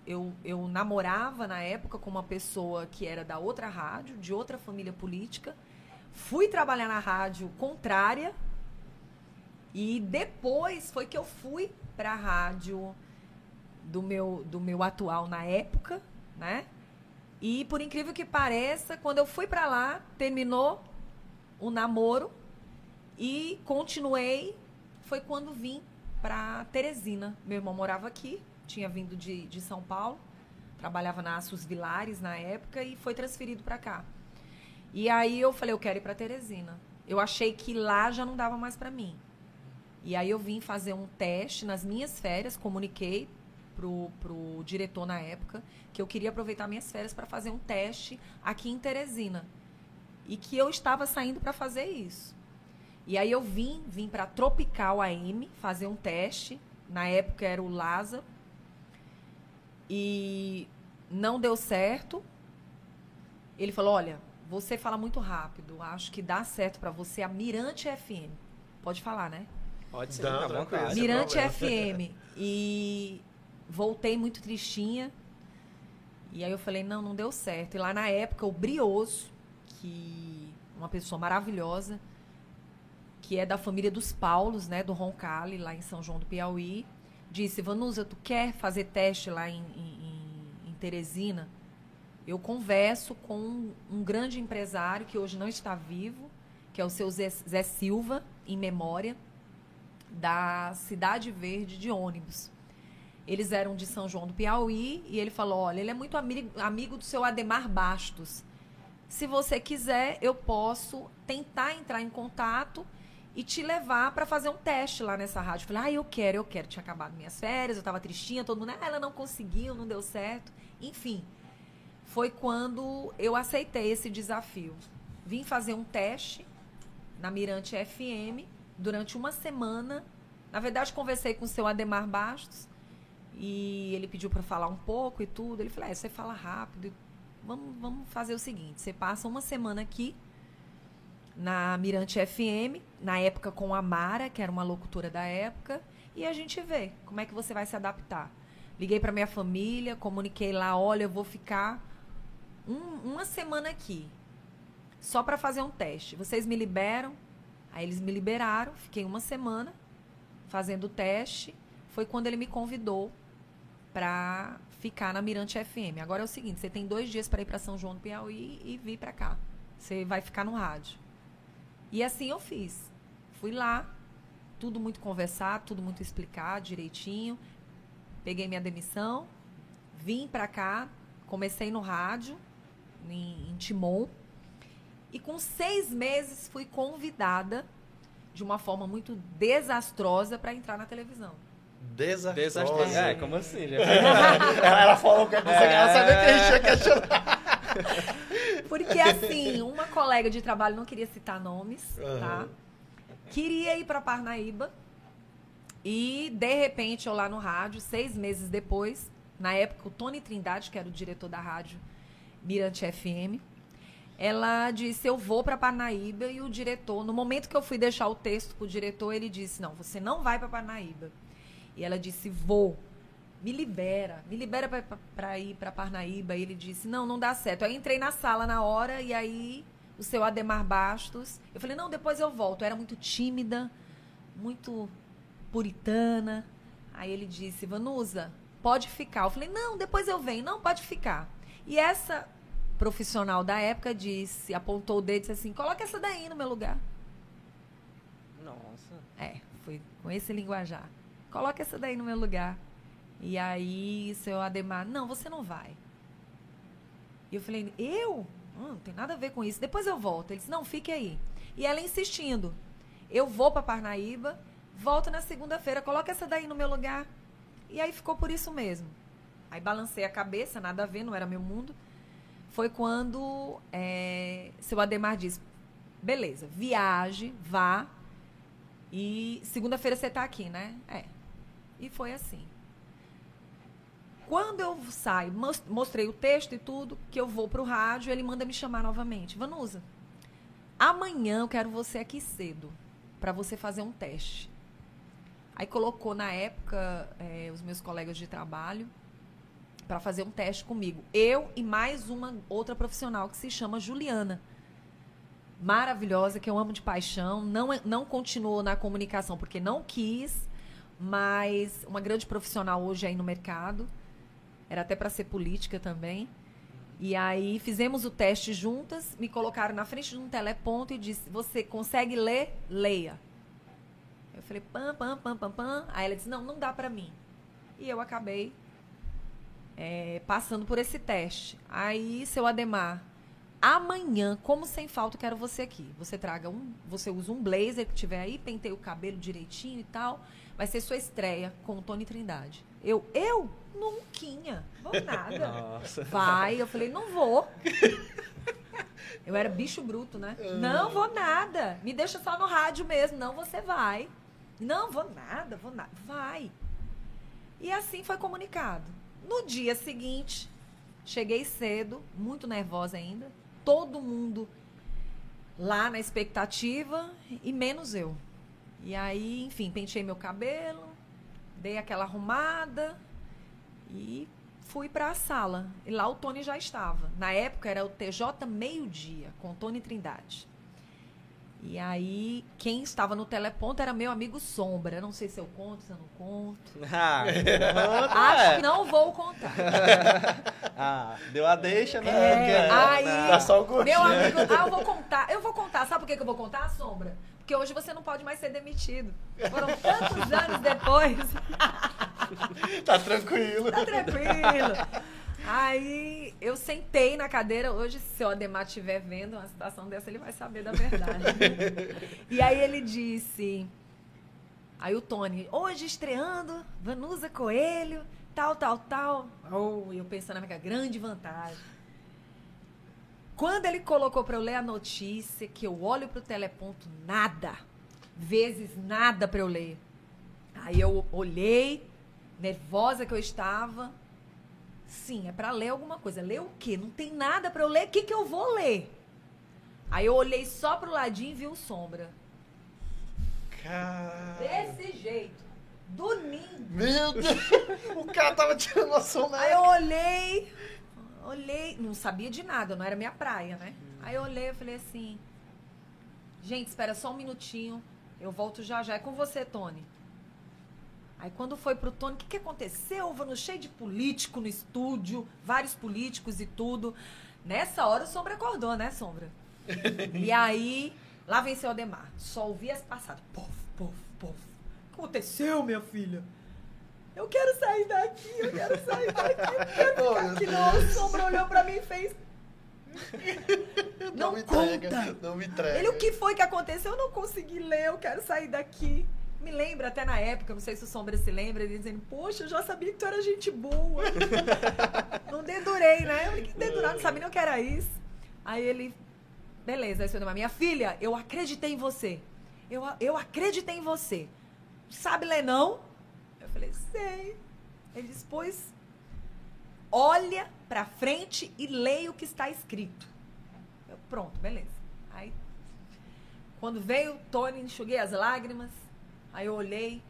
Eu, eu namorava na época com uma pessoa que era da outra rádio, de outra família política. Fui trabalhar na rádio contrária. E depois foi que eu fui para a rádio do meu, do meu atual na época, né? E por incrível que pareça, quando eu fui para lá, terminou o namoro e continuei. Foi quando vim para Teresina. Meu irmão morava aqui, tinha vindo de, de São Paulo, trabalhava na Aços Vilares na época e foi transferido para cá. E aí eu falei, eu quero ir para Teresina. Eu achei que lá já não dava mais para mim. E aí eu vim fazer um teste nas minhas férias, comuniquei pro, pro diretor na época que eu queria aproveitar minhas férias para fazer um teste aqui em Teresina. E que eu estava saindo para fazer isso. E aí eu vim, vim para Tropical AM fazer um teste. Na época era o Lázaro. E não deu certo. Ele falou: "Olha, você fala muito rápido. Acho que dá certo para você a Mirante FM. Pode falar, né? Pode ser, tá Mirante FM. E voltei muito tristinha. E aí eu falei, não, não deu certo. E lá na época, o Brioso, que uma pessoa maravilhosa, que é da família dos Paulos, né, do Roncalli, lá em São João do Piauí, disse, Vanusa, tu quer fazer teste lá em, em, em Teresina? Eu converso com um grande empresário que hoje não está vivo, que é o seu Zé, Zé Silva, em memória, da Cidade Verde de ônibus. Eles eram de São João do Piauí e ele falou: olha, ele é muito amigo, amigo do seu Ademar Bastos. Se você quiser, eu posso tentar entrar em contato e te levar para fazer um teste lá nessa rádio. Eu falei, ah, eu quero, eu quero. Tinha acabado minhas férias, eu estava tristinha, todo mundo, ah, ela não conseguiu, não deu certo. Enfim, foi quando eu aceitei esse desafio. Vim fazer um teste na Mirante FM durante uma semana. Na verdade, conversei com o seu Ademar Bastos e ele pediu para falar um pouco e tudo. Ele falou: é, você fala rápido. Vamos, vamos fazer o seguinte: você passa uma semana aqui na Mirante FM, na época com a Mara, que era uma locutora da época, e a gente vê como é que você vai se adaptar. Liguei para minha família, comuniquei lá: olha, eu vou ficar um, uma semana aqui, só para fazer um teste. Vocês me liberam? Aí eles me liberaram, fiquei uma semana fazendo o teste. Foi quando ele me convidou para ficar na Mirante FM. Agora é o seguinte, você tem dois dias para ir para São João do Piauí e vir para cá. Você vai ficar no rádio. E assim eu fiz. Fui lá, tudo muito conversado, tudo muito explicado direitinho. Peguei minha demissão, vim para cá, comecei no rádio, em, em Timon. E com seis meses fui convidada, de uma forma muito desastrosa, para entrar na televisão. Desastrosa. É, como assim? Já... ela, ela falou que é. ela sabia que a gente ia questionar. Porque assim, uma colega de trabalho, não queria citar nomes, uhum. tá? Queria ir para Parnaíba. E, de repente, eu lá no rádio, seis meses depois, na época, o Tony Trindade, que era o diretor da rádio Mirante FM, ela disse: Eu vou para Parnaíba. E o diretor, no momento que eu fui deixar o texto para o diretor, ele disse: Não, você não vai para Parnaíba. E ela disse: Vou. Me libera, me libera para ir para Parnaíba. E ele disse: Não, não dá certo. Aí entrei na sala na hora e aí o seu Ademar Bastos. Eu falei: Não, depois eu volto. Eu era muito tímida, muito puritana. Aí ele disse: Vanusa, pode ficar. Eu falei: Não, depois eu venho. Não, pode ficar. E essa profissional da época disse, apontou o dedo e disse assim: coloca essa daí no meu lugar. Nossa. É, foi com esse linguajar coloca essa daí no meu lugar. E aí, seu Ademar, não, você não vai. E eu falei, eu? Hum, não tem nada a ver com isso. Depois eu volto. Ele disse, não, fique aí. E ela insistindo. Eu vou para Parnaíba, volta na segunda-feira, coloca essa daí no meu lugar. E aí ficou por isso mesmo. Aí balancei a cabeça, nada a ver, não era meu mundo. Foi quando é, seu Ademar disse: beleza, viaje, vá. E segunda-feira você tá aqui, né? É. E foi assim. Quando eu saio, mostrei o texto e tudo, que eu vou pro rádio, ele manda me chamar novamente. Vanusa, amanhã eu quero você aqui cedo, para você fazer um teste. Aí colocou na época é, os meus colegas de trabalho para fazer um teste comigo. Eu e mais uma outra profissional que se chama Juliana. Maravilhosa, que eu amo de paixão. Não, é, não continuou na comunicação porque não quis, mas uma grande profissional hoje aí no mercado. Era até para ser política também. E aí fizemos o teste juntas, me colocaram na frente de um teleponto e disse: Você consegue ler? Leia. Eu falei: pam, pam, pam, pam, pam. Aí ela disse: Não, não dá para mim. E eu acabei é, passando por esse teste. Aí, seu Ademar, amanhã, como sem falta, quero você aqui. Você traga um, você usa um blazer que tiver aí, pentei o cabelo direitinho e tal. Vai ser sua estreia com o Tony Trindade. Eu, eu? Nunca. Vou nada. Nossa. Vai. Eu falei, não vou. Eu era bicho bruto, né? Ah. Não vou nada. Me deixa só no rádio mesmo. Não, você vai. Não, vou nada, vou nada. Vai. E assim foi comunicado. No dia seguinte, cheguei cedo, muito nervosa ainda. Todo mundo lá na expectativa e menos eu. E aí, enfim, pentei meu cabelo, dei aquela arrumada e fui para a sala. E lá o Tony já estava. Na época era o TJ meio-dia, com o Tony Trindade. E aí, quem estava no teleponto era meu amigo Sombra. Não sei se eu conto, se eu não conto. Ah, Acho que não vou contar. ah, deu a deixa, né? É, aí, tá só o meu amigo, ah, eu vou contar. Eu vou contar. Sabe por que, que eu vou contar, Sombra? Porque hoje você não pode mais ser demitido. Foram tantos anos depois. tá tranquilo. Tá tranquilo. Aí eu sentei na cadeira. Hoje, se o Ademar estiver vendo uma situação dessa, ele vai saber da verdade. e aí ele disse. Aí o Tony, hoje estreando, Vanusa Coelho, tal, tal, tal. Oh, eu pensando na minha grande vantagem. Quando ele colocou para eu ler a notícia, que eu olho para o teleponto, nada. Vezes nada para eu ler. Aí eu olhei, nervosa que eu estava. Sim, é para ler alguma coisa. Ler o quê? Não tem nada para eu ler. O que, que eu vou ler? Aí eu olhei só pro ladinho e vi o sombra. Cara. Desse jeito. Dormindo. Meu Deus. o cara tava tirando noção, né? Aí eu olhei. Olhei. Não sabia de nada, não era minha praia, né? Hum. Aí eu olhei e falei assim. Gente, espera só um minutinho. Eu volto já já. É com você, Tony. Aí quando foi pro Tony, o que, que aconteceu? Vano cheio de político no estúdio, vários políticos e tudo. Nessa hora o Sombra acordou, né, Sombra? e aí, lá venceu o Ademar. Só ouvi as passadas. Pof, pof, pof. Aconteceu, minha filha? Eu quero sair daqui, eu quero sair daqui, eu quero ficar aqui. Não, o Sombra olhou pra mim e fez... Não, não me conta. entrega, não me entrega. Ele, o que foi que aconteceu? Eu não consegui ler, eu quero sair daqui me lembra até na época, não sei se o Sombra se lembra, ele dizendo, poxa, eu já sabia que tu era gente boa. não dedurei, né? Eu falei, que dedurar, não sabia nem o que era isso. Aí ele, beleza, aí você minha filha, eu acreditei em você. Eu, eu acreditei em você. Sabe ler não? Falei, sei. Ele disse, pois, olha pra frente e leia o que está escrito. Eu, pronto, beleza. Aí, quando veio o Tony, enxuguei as lágrimas Aí eu olhei.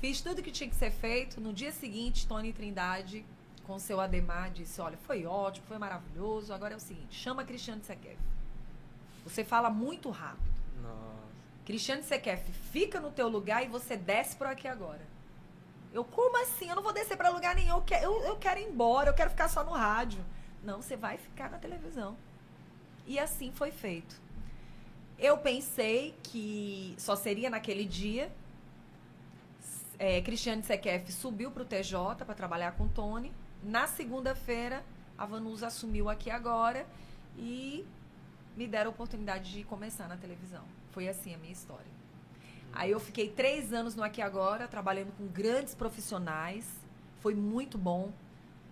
Fiz tudo que tinha que ser feito. No dia seguinte, Tony Trindade, com seu Ademar, disse: Olha, foi ótimo, foi maravilhoso. Agora é o seguinte: chama Cristiano Sequef. Você fala muito rápido. Nossa. Cristiano Sequef, fica no teu lugar e você desce por aqui agora. Eu, como assim? Eu não vou descer para lugar nenhum. Eu quero, eu, eu quero ir embora, eu quero ficar só no rádio. Não, você vai ficar na televisão. E assim foi feito. Eu pensei que só seria naquele dia. É, Cristiane Sequef subiu para o TJ para trabalhar com o Tony. Na segunda-feira, a Vanusa assumiu aqui agora e me deram a oportunidade de começar na televisão. Foi assim a minha história. Aí eu fiquei três anos no Aqui Agora, trabalhando com grandes profissionais. Foi muito bom.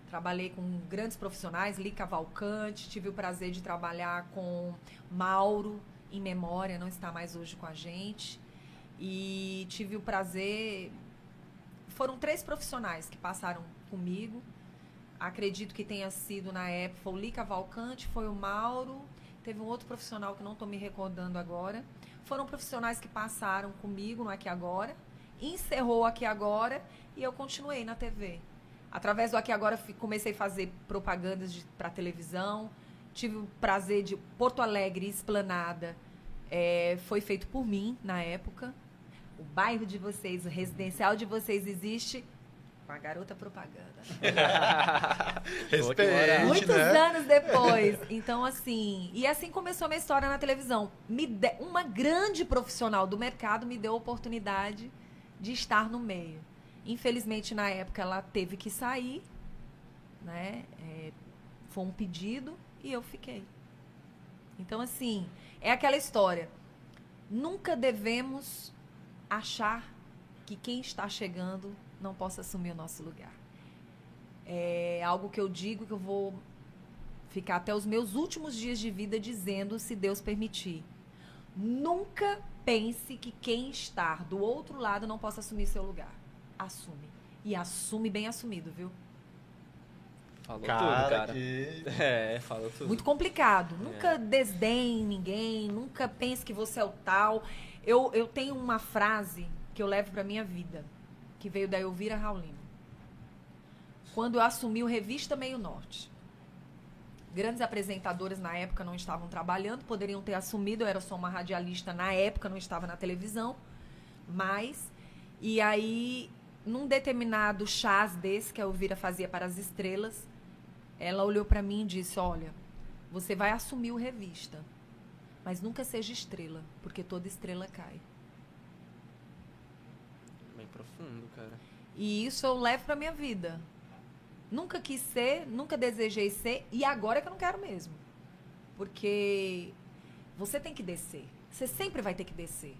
Trabalhei com grandes profissionais, Li Cavalcante, tive o prazer de trabalhar com Mauro, em memória, não está mais hoje com a gente. E tive o prazer. Foram três profissionais que passaram comigo. Acredito que tenha sido na época o Li Cavalcante, foi o Mauro, teve um outro profissional que não estou me recordando agora. Foram profissionais que passaram comigo no Aqui Agora, encerrou Aqui Agora e eu continuei na TV. Através do Aqui Agora comecei a fazer propagandas para televisão. Tive o prazer de Porto Alegre, Esplanada. É, foi feito por mim na época. O bairro de vocês, o residencial de vocês existe com a garota propaganda. Respeite, Muitos né? anos depois. Então, assim. E assim começou a minha história na televisão. Me de- uma grande profissional do mercado me deu a oportunidade de estar no meio. Infelizmente, na época, ela teve que sair, né? É, foi um pedido e eu fiquei. Então, assim, é aquela história. Nunca devemos achar que quem está chegando não possa assumir o nosso lugar. É algo que eu digo que eu vou ficar até os meus últimos dias de vida dizendo, se Deus permitir. Nunca pense que quem está do outro lado não possa assumir seu lugar. Assume. E assume bem assumido, viu? Falou Cara, tudo, cara. que... É, falou tudo. Muito complicado. Nunca desdenhe ninguém, nunca pense que você é o tal. Eu, eu tenho uma frase que eu levo pra minha vida, que veio da Elvira Raulino. Quando eu assumi o Revista Meio Norte. Grandes apresentadoras na época não estavam trabalhando, poderiam ter assumido, eu era só uma radialista na época, não estava na televisão. Mas, e aí, num determinado chás desse que a Elvira fazia para as estrelas, ela olhou para mim e disse: Olha, você vai assumir o revista, mas nunca seja estrela, porque toda estrela cai. Profundo, cara. E isso eu levo para minha vida. Nunca quis ser, nunca desejei ser, e agora é que eu não quero mesmo. Porque você tem que descer. Você sempre vai ter que descer.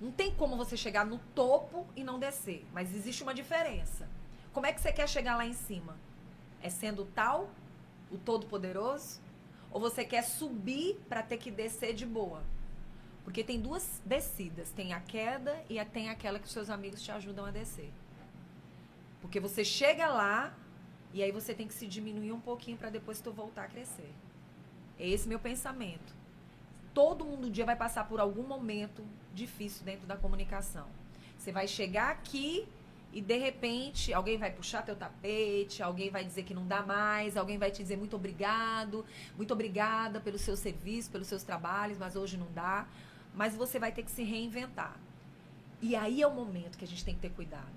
Não tem como você chegar no topo e não descer, mas existe uma diferença. Como é que você quer chegar lá em cima? É sendo tal, o todo-poderoso? Ou você quer subir para ter que descer de boa? Porque tem duas descidas, tem a queda e tem aquela que os seus amigos te ajudam a descer. Porque você chega lá e aí você tem que se diminuir um pouquinho para depois tu voltar a crescer. É esse meu pensamento. Todo mundo um dia vai passar por algum momento difícil dentro da comunicação. Você vai chegar aqui e de repente alguém vai puxar teu tapete, alguém vai dizer que não dá mais, alguém vai te dizer muito obrigado, muito obrigada pelo seu serviço, pelos seus trabalhos, mas hoje não dá. Mas você vai ter que se reinventar. E aí é o momento que a gente tem que ter cuidado.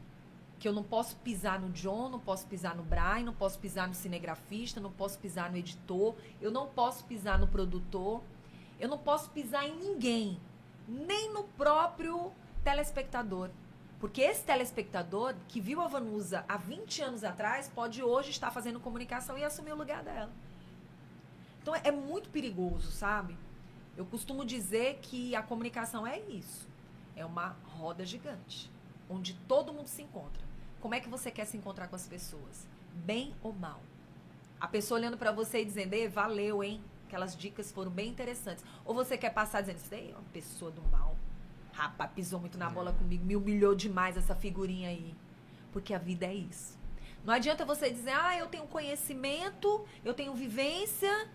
Que eu não posso pisar no John, não posso pisar no Brian, não posso pisar no cinegrafista, não posso pisar no editor, eu não posso pisar no produtor, eu não posso pisar em ninguém, nem no próprio telespectador. Porque esse telespectador que viu a Vanusa há 20 anos atrás pode hoje estar fazendo comunicação e assumir o lugar dela. Então é, muito perigoso, sabe? Eu costumo dizer que a comunicação é isso. É uma roda gigante, onde todo mundo se encontra. Como é que você quer se encontrar com as pessoas? Bem ou mal? A pessoa olhando pra você e dizendo, Ei, valeu, hein? Aquelas dicas foram bem interessantes. Ou você quer passar dizendo, isso daí é uma pessoa do mal. Rapaz, pisou muito na bola comigo, me humilhou demais essa figurinha aí. Porque a vida é isso. Não adianta você dizer, ah, eu tenho conhecimento, eu tenho vivência,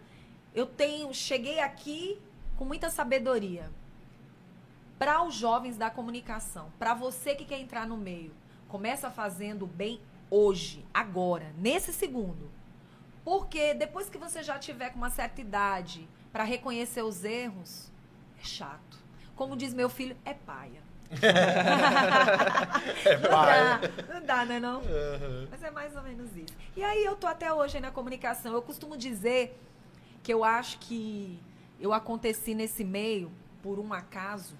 eu tenho, cheguei aqui com muita sabedoria. Para os jovens da comunicação, para você que quer entrar no meio, começa fazendo o bem hoje, agora, nesse segundo. Porque depois que você já tiver com uma certa idade para reconhecer os erros, é chato. Como diz meu filho, é paia. É não paia. dá, não dá, né não? Aham. Mas é mais ou menos isso. E aí eu tô até hoje na comunicação. Eu costumo dizer que eu acho que eu aconteci nesse meio por um acaso.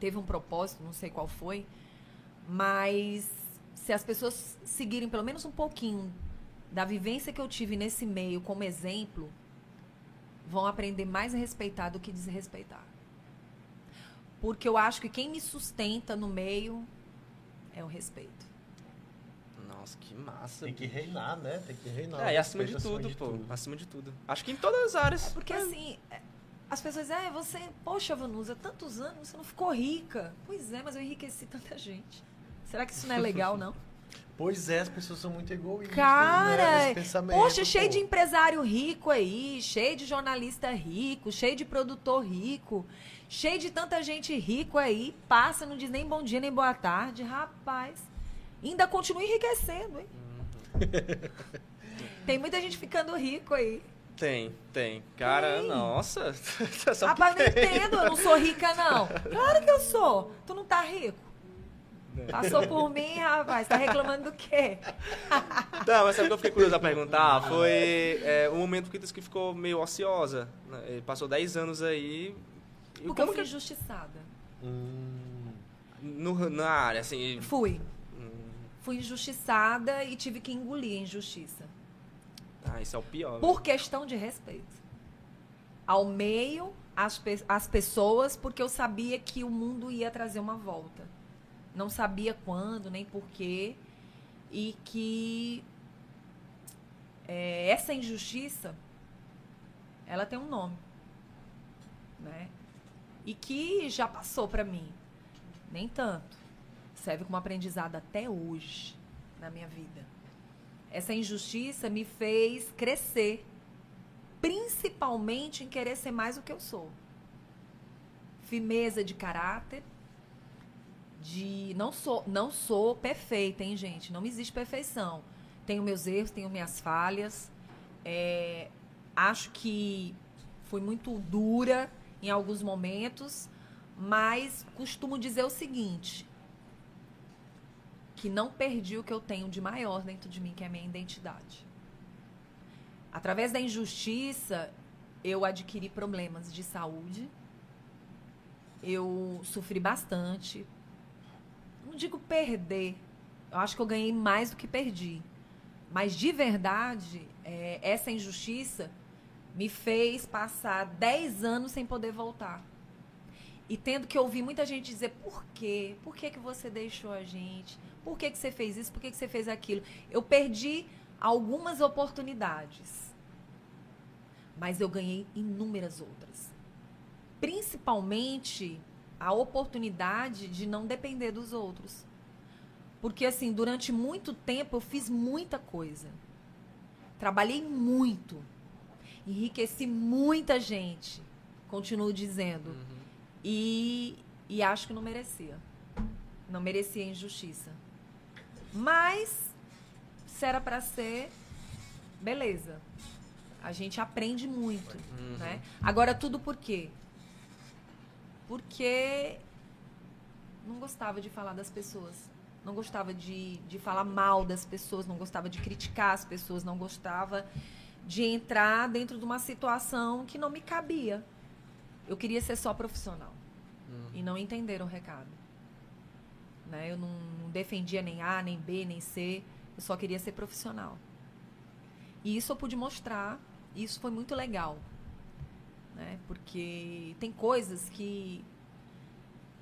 Teve um propósito, não sei qual foi, mas se as pessoas seguirem pelo menos um pouquinho da vivência que eu tive nesse meio como exemplo, vão aprender mais a respeitar do que desrespeitar. porque eu acho que quem me sustenta no meio é o respeito. Nossa, que massa. Tem que bicho. reinar, né? Tem que reinar. É, e acima de tudo, de pô. tudo. Acima de tudo. Acho que em todas as áreas. Porque assim, é, as pessoas dizem, ah, você, poxa, Vanusa, tantos anos você não ficou rica. Pois é, mas eu enriqueci tanta gente. Será que isso não é legal, não? Pois é, as pessoas são muito egoístas. Cara, né? Esse pensamento, Poxa, cheio pô. de empresário rico aí, cheio de jornalista rico, cheio de produtor rico, cheio de tanta gente rico aí, passa, não diz nem bom dia nem boa tarde, rapaz. Ainda continua enriquecendo, hein? Tem muita gente ficando rico aí. Tem, tem. Cara, Tem. nossa. Só Rapaz, não entendo, eu não sou rica, não. Claro que eu sou. Tu não tá rico? Passou por mim, rapaz. Tá reclamando do quê? Não, mas sabe o que eu fiquei curioso a perguntar? Foi é, um momento que disse que ficou meio ociosa. né? Passou 10 anos aí. Porque eu como fui que- injustiçada. Hum, no- na área, assim. Fui. Fui injustiçada e tive que engolir a injustiça. Ah, isso é o pior. Por questão de respeito. Ao meio, às, pe- às pessoas, porque eu sabia que o mundo ia trazer uma volta. Não sabia quando, nem porquê. E que é, essa injustiça, ela tem um nome. Né? E que já passou pra mim. Nem tanto. Serve como aprendizado até hoje na minha vida essa injustiça me fez crescer, principalmente em querer ser mais do que eu sou. Firmeza de caráter, de não sou, não sou perfeita, hein, gente? Não existe perfeição. Tenho meus erros, tenho minhas falhas. É, acho que fui muito dura em alguns momentos, mas costumo dizer o seguinte: que não perdi o que eu tenho de maior dentro de mim, que é a minha identidade. Através da injustiça, eu adquiri problemas de saúde. Eu sofri bastante. Não digo perder. Eu acho que eu ganhei mais do que perdi. Mas de verdade, é, essa injustiça me fez passar 10 anos sem poder voltar. E tendo que ouvir muita gente dizer, por quê? Por que, que você deixou a gente? Por que, que você fez isso? Por que, que você fez aquilo? Eu perdi algumas oportunidades. Mas eu ganhei inúmeras outras. Principalmente a oportunidade de não depender dos outros. Porque, assim, durante muito tempo eu fiz muita coisa. Trabalhei muito. Enriqueci muita gente. Continuo dizendo. Uhum. E, e acho que não merecia. Não merecia injustiça. Mas, se era pra ser, beleza. A gente aprende muito, Uhum. né? Agora, tudo por quê? Porque não gostava de falar das pessoas. Não gostava de, de falar mal das pessoas, não gostava de criticar as pessoas, não gostava de entrar dentro de uma situação que não me cabia. Eu queria ser só profissional. Uhum. E não entenderam o recado. Né? Eu não, não defendia nem A, nem B, nem C. Eu só queria ser profissional. E isso eu pude mostrar. E isso foi muito legal. Né? Porque tem coisas que,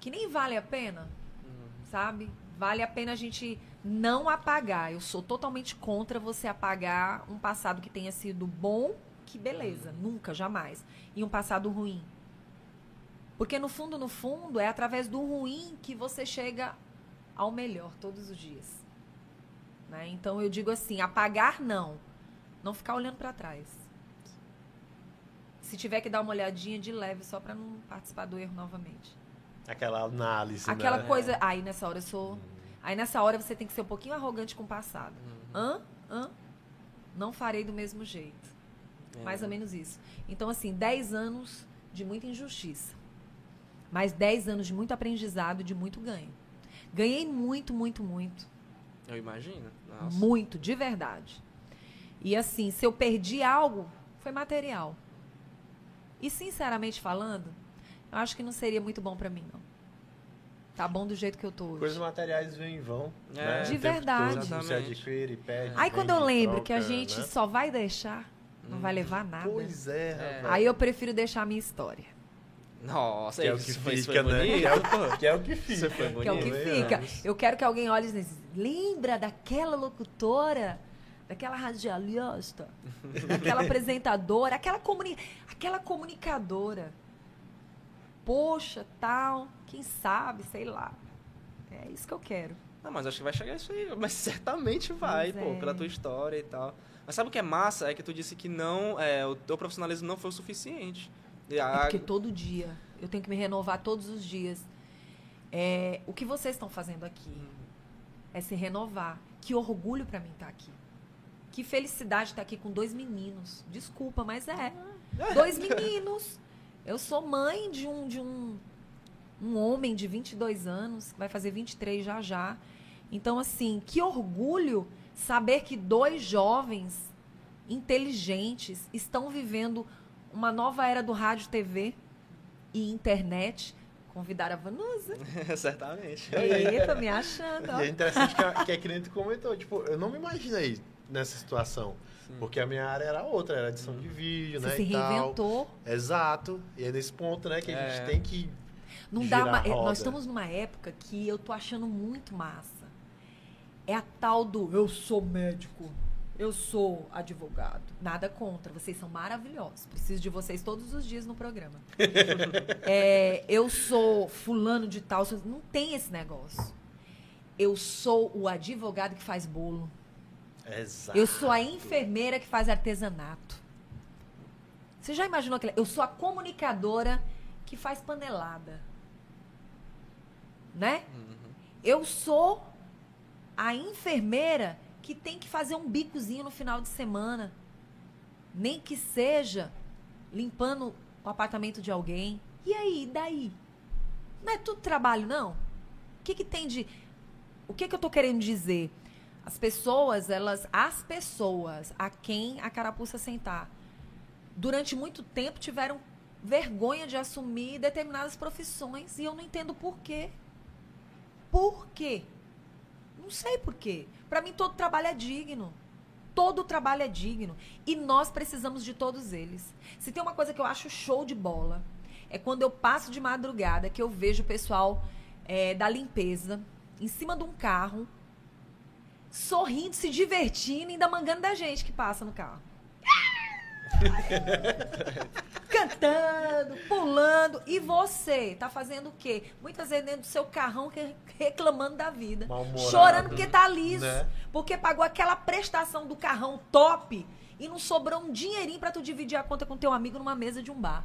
que nem vale a pena, Uhum. sabe? Vale a pena a gente não apagar. Eu sou totalmente contra você apagar um passado que tenha sido bom, que beleza, nunca, jamais. E um passado ruim. Porque no fundo, no fundo, é através do ruim que você chega ao melhor todos os dias. Né? Então eu digo assim, apagar não. Não ficar olhando para trás. Se tiver que dar uma olhadinha de leve só para não participar do erro novamente. aquela análise, Aquela né? coisa, aí nessa hora eu sou, aí nessa hora você tem que ser um pouquinho arrogante com o passado. Uhum. Hã? Hã? Não farei do mesmo jeito. É. Mais ou menos isso. Então, assim, 10 anos de muita injustiça. Mas 10 anos de muito aprendizado e de muito ganho. Ganhei muito, muito, muito. Eu imagino. Nossa. Muito, de verdade. E assim, se eu perdi algo, foi material. E sinceramente falando, eu acho que não seria muito bom pra mim, não. Tá bom do jeito que eu tô hoje. Coisas materiais vêm e vão. É. né? De verdade. todo, Você adquire, pede. Aí quando eu lembro que a troca, gente né? só vai deixar, não vai levar nada. Pois é, É. rapaz. Aí eu prefiro deixar a minha história. Nossa, Que é o que fica, foi né? bonito, Que é o-. Que é fica. Você foi Que é o que bonito. fica. Convenhamos. Eu quero que alguém olhe e diz, lembra daquela locutora, daquela radialista, daquela apresentadora, aquela, comuni aquela comunicadora. Poxa, tal, quem sabe, sei lá. É isso que eu quero. Não, mas acho que vai chegar isso aí. Mas certamente vai, Pois pô, é. pela tua história e tal. Mas sabe o que é massa? É que tu disse que não, é, o teu profissionalismo não foi o suficiente. É a- porque todo dia, eu tenho que me renovar todos os dias. É, o que vocês estão fazendo aqui é se renovar. Que orgulho pra mim estar aqui. Que felicidade estar aqui com dois meninos. Desculpa, mas é. Dois meninos. Eu sou mãe de um de um um homem de 22 anos, que vai fazer 23 já já. Então assim, que orgulho saber que dois jovens inteligentes estão vivendo uma nova era do rádio, TV e internet. Convidar a Vanusa. certamente. Eita, me achando. E ó. é interessante que a, que a cliente comentou, tipo, eu não me imaginei nessa situação. Porque a minha área era outra, era edição de vídeo, Você né? se e tal. reinventou. Exato. E é nesse ponto, né, que a gente É. tem que. Não dá Girar ma- a roda. Nós estamos numa época que eu tô achando muito massa. É a tal do eu sou médico, eu sou advogado. Nada contra, vocês são maravilhosos. Preciso de vocês todos os dias no programa. É, eu sou fulano de tal, não tem esse negócio. Eu sou o advogado que faz bolo. Exato. Eu sou a enfermeira que faz artesanato. Você já imaginou aquilo? Eu sou a comunicadora que faz panelada. Né? Eu sou a enfermeira que tem que fazer um bicozinho no final de semana. Nem que seja limpando o apartamento de alguém. E aí, daí? Não é tudo trabalho, não? O que, que tem de. O que, que eu tô querendo dizer? As pessoas, elas. As pessoas a quem a carapuça sentar, durante muito tempo tiveram vergonha de assumir determinadas profissões e eu não entendo por quê. Por quê? Não sei por quê. Para mim, todo trabalho é digno. Todo trabalho é digno. E nós precisamos de todos eles. Se tem uma coisa que eu acho show de bola, é quando eu passo de madrugada que eu vejo o pessoal é, da limpeza em cima de um carro, sorrindo, se divertindo e ainda mangando da gente que passa no carro. Cantando, pulando. E você tá fazendo o quê? Muitas vezes dentro do seu carrão re- reclamando da vida. Chorando porque tá liso. né? Porque pagou aquela prestação do carrão top e não sobrou um dinheirinho pra tu dividir a conta com teu amigo numa mesa de um bar.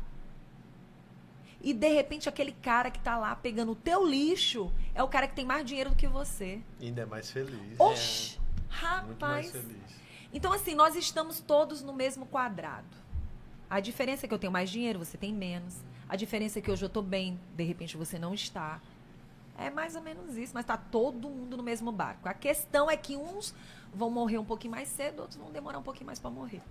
E de repente aquele cara que tá lá pegando o teu lixo é o cara que tem mais dinheiro do que você. Ainda é mais feliz. Oxi! Muito mais Rapaz. feliz. Então, assim, nós estamos todos no mesmo quadrado. A diferença é que eu tenho mais dinheiro, você tem menos. A diferença é que hoje eu tô bem, de repente você não está. É mais ou menos isso, mas tá todo mundo no mesmo barco. A questão é que uns vão morrer um pouquinho mais cedo, outros vão demorar um pouquinho mais pra morrer.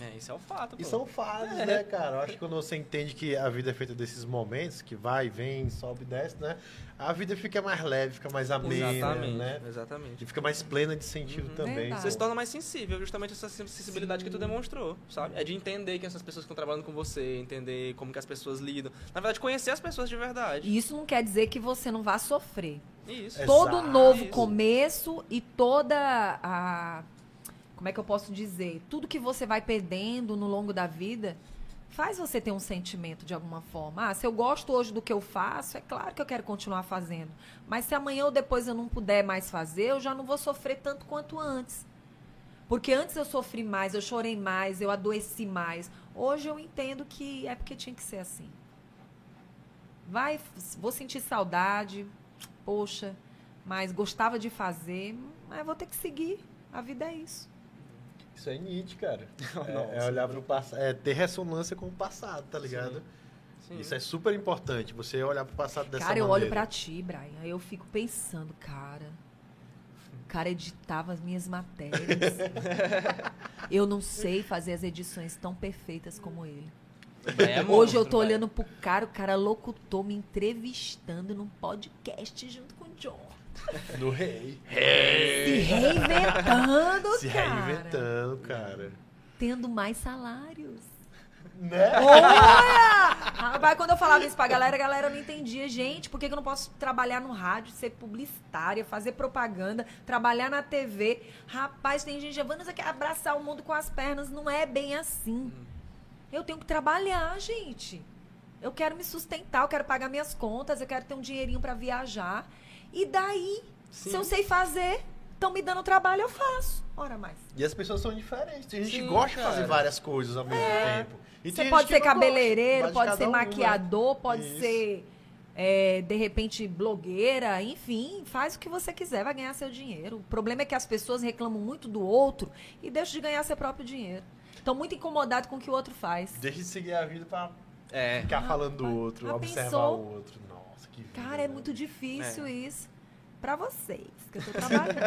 É, isso é o fato, E pô. são fases, né, cara? Eu acho que quando você entende que a vida é feita desses momentos, que vai, vem, sobe e desce, né? A vida fica mais leve, fica mais amena, Exatamente, né? exatamente. E fica mais plena de sentido Uhum. também. Verdade. Você se torna mais sensível, justamente essa sensibilidade que tu demonstrou, sabe? É de entender que essas pessoas que estão trabalhando com você, entender como que as pessoas lidam. Na verdade, conhecer as pessoas de verdade. E isso não quer dizer que você não vá sofrer. Isso. É. todo Exato. novo começo e toda a. Como é que eu posso dizer? Tudo que você vai perdendo no longo da vida faz você ter um sentimento de alguma forma. Ah, se eu gosto hoje do que eu faço, é claro que eu quero continuar fazendo. Mas se amanhã ou depois eu não puder mais fazer, eu já não vou sofrer tanto quanto antes. Porque antes eu sofri mais, eu chorei mais, eu adoeci mais. Hoje eu entendo que é porque tinha que ser assim. Vai, vou sentir saudade, poxa, mas gostava de fazer, mas vou ter que seguir. A vida é isso. Isso é Nietzsche, cara. É, Nossa. é olhar pro passado, é ter ressonância com o passado, tá ligado? Sim. Isso é super importante, você olhar pro passado dessa cara, eu maneira. olho pra ti, Brian, aí eu fico pensando, cara. O cara editava as minhas matérias. eu não sei fazer as edições tão perfeitas como ele. É Hoje monstro, eu tô olhando pro cara, o cara locutor me entrevistando num podcast junto com o John. Do rei. Se reinventando, Se cara. reinventando, cara. Tendo mais salários. Né? Olha! Rapaz, quando eu falava isso pra galera, a galera não entendia. Gente, por que que eu não posso trabalhar no rádio, ser publicitária, fazer propaganda, trabalhar na TV? Rapaz, tem gente, Vanessa quer abraçar o mundo com as pernas. Não é bem assim. Eu tenho que trabalhar, gente. Eu quero me sustentar, eu quero pagar minhas contas, eu quero ter um dinheirinho pra viajar. E daí, se Sim. eu sei fazer, estão me dando trabalho, eu faço. Ora mais. E as pessoas são diferentes. Tem gente que Sim, gosta de cara. fazer várias coisas ao mesmo tempo. E Você pode ser gosta. cabeleireiro, de pode ser um, né? maquiador, pode Isso. ser, é, de repente, blogueira, enfim, faz o que você quiser, vai ganhar seu dinheiro. O problema é que as pessoas reclamam muito do outro e deixam de ganhar seu próprio dinheiro. Estão muito incomodados com o que o outro faz. Deixa de seguir a vida pra É. ficar falando do outro, observar pensou? o outro. Nossa, que vida. Cara, é né? muito difícil É. isso. Pra vocês, que eu tô trabalhando.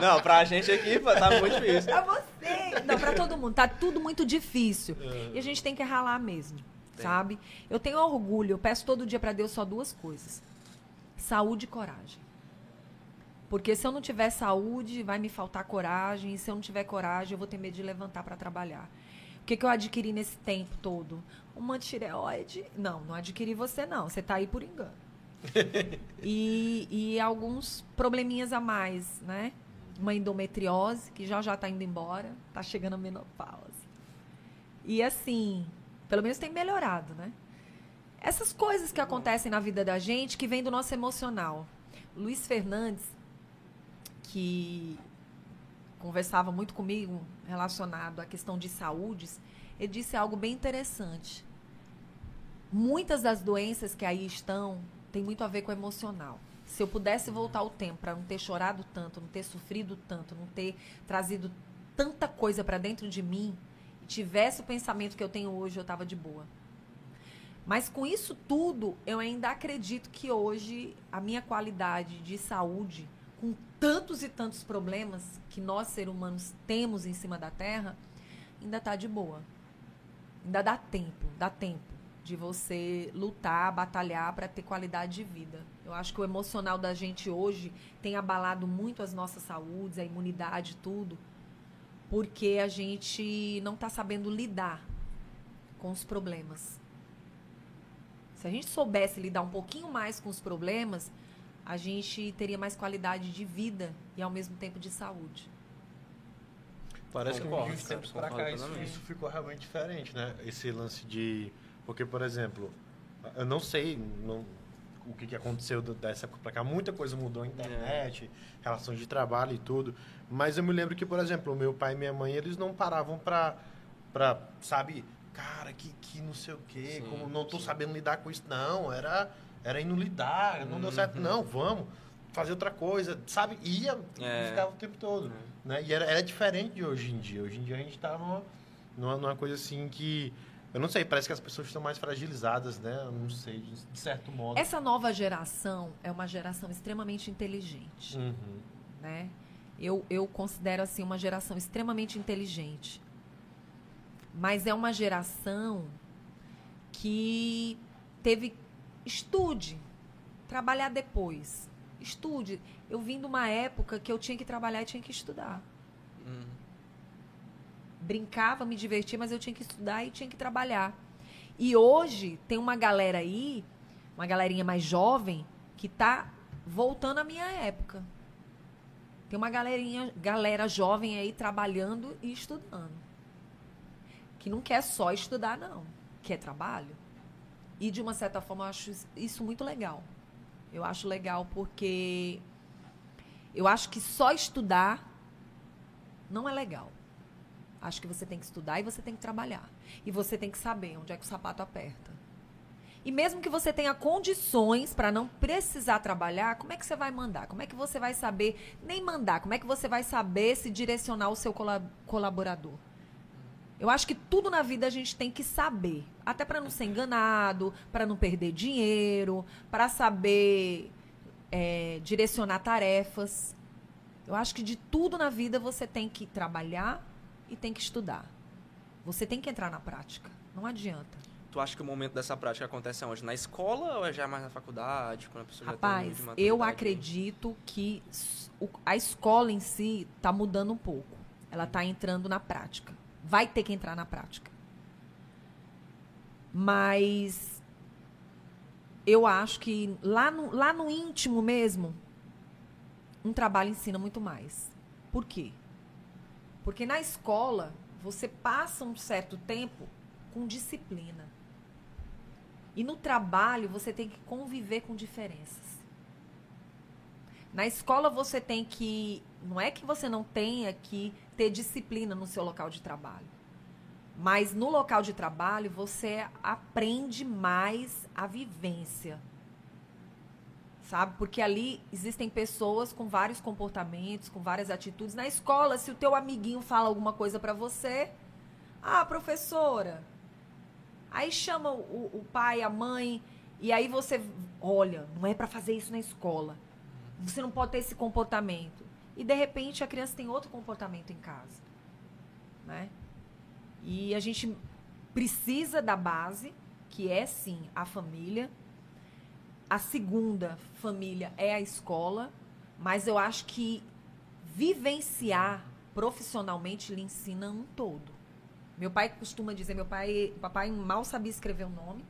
Não, pra gente aqui tá muito difícil. pra vocês. Não, pra todo mundo. Tá tudo muito difícil. É. E a gente tem que ralar mesmo, Tem. sabe? Eu tenho orgulho, eu peço todo dia pra Deus só duas coisas: saúde e coragem. Porque se eu não tiver saúde, vai me faltar coragem. E se eu não tiver coragem, eu vou ter medo de levantar pra trabalhar. O que, que eu adquiri nesse tempo todo? Uma tireoide. Não, não adquiri você, não. Você tá aí por engano. e, e alguns probleminhas a mais, né? Uma endometriose, que já já tá indo embora. Tá chegando a menopausa. E assim, pelo menos tem melhorado, né? Essas coisas que acontecem na vida da gente que vem do nosso emocional. Luiz Fernandes, que conversava muito comigo relacionado à questão de saúdes, ele disse algo bem interessante. Muitas das doenças que aí estão têm muito a ver com o emocional. Se eu pudesse voltar o tempo para não ter chorado tanto, não ter sofrido tanto, não ter trazido tanta coisa para dentro de mim, e tivesse o pensamento que eu tenho hoje, eu estava de boa. Mas com isso tudo, eu ainda acredito que hoje a minha qualidade de saúde, com tantos e tantos problemas que nós, seres humanos, temos em cima da Terra, ainda está de boa. Ainda dá tempo, dá tempo de você lutar, batalhar para ter qualidade de vida. Eu acho que o emocional da gente hoje tem abalado muito as nossas saúdes, a imunidade, tudo, porque a gente não está sabendo lidar com os problemas. Se a gente soubesse lidar um pouquinho mais com os problemas, a gente teria mais qualidade de vida e ao mesmo tempo de saúde. Parece que de uns tempos pra concordo cá isso, isso ficou realmente diferente, né? Esse lance de. Porque, por exemplo, eu não sei não- o que, que aconteceu dessa época pra cá. Muita coisa mudou na internet, relações de trabalho e tudo. Mas eu me lembro que, por exemplo, meu pai e minha mãe, eles não paravam pra, pra sabe, cara, que, que não sei o quê, Sim, como não tô sim. sabendo lidar com isso. Não, era, era indo lidar, não deu certo. Uhum. Não, vamos fazer outra coisa, sabe? Ia, É. ficava o tempo todo. Né? E era, era diferente de hoje em dia. Hoje em dia a gente tá numa, numa, numa coisa assim que. Eu não sei, parece que as pessoas estão mais fragilizadas, né? Eu não sei, de, certo modo. Essa nova geração é uma geração extremamente inteligente. Uhum. né? Eu, eu considero assim uma geração extremamente inteligente. Mas é uma geração que teve estude, trabalhar depois. Estude. Eu vim de uma época que eu tinha que trabalhar e tinha que estudar. Hum. Brincava, me divertia, mas eu tinha que estudar e tinha que trabalhar. E hoje tem uma galera aí, uma galerinha mais jovem, que tá voltando à minha época. Tem uma galerinha, galera jovem aí trabalhando e estudando. Que não quer só estudar, não. Quer trabalho. E de uma certa forma eu acho isso muito legal. Eu acho legal porque eu acho que só estudar não é legal. Acho que você tem que estudar e você tem que trabalhar. E você tem que saber onde é que o sapato aperta. E mesmo que você tenha condições para não precisar trabalhar, como é que você vai mandar? Como é que você vai saber nem mandar? Como é que você vai saber se direcionar o seu cola- colaborador? Eu acho que tudo na vida a gente tem que saber, até para não ser enganado, para não perder dinheiro, para saber é, direcionar tarefas. Eu acho que de tudo na vida você tem que trabalhar e tem que estudar. Você tem que entrar na prática. Não adianta. Tu acha que o momento dessa prática acontece aonde? Na escola ou é já mais na faculdade? Quando a pessoa já tem Rapaz, de eu acredito que a escola em si está mudando um pouco. Ela está entrando na prática. Vai ter que entrar na prática. Mas eu acho que lá no, lá no íntimo mesmo, um trabalho ensina muito mais. Por quê? Porque na escola, você passa um certo tempo com disciplina. E no trabalho, você tem que conviver com diferenças. Na escola, você tem que. Não é que você não tenha que ter disciplina no seu local de trabalho. Mas no local de trabalho, você aprende mais a vivência sabe? Porque ali existem pessoas com vários comportamentos, com várias atitudes. Na escola, se o teu amiguinho fala alguma coisa para você, ah, professora. Aí chama o, o, pai, a mãe, e aí você, olha, não é para fazer isso na escola. Você não pode ter esse comportamento. E de repente a criança tem outro comportamento em casa, né? E a gente precisa da base, que é sim a família, a segunda família é a escola, mas eu acho que vivenciar profissionalmente lhe ensina um todo. Meu pai costuma dizer, meu pai, papai mal sabia escrever o nome.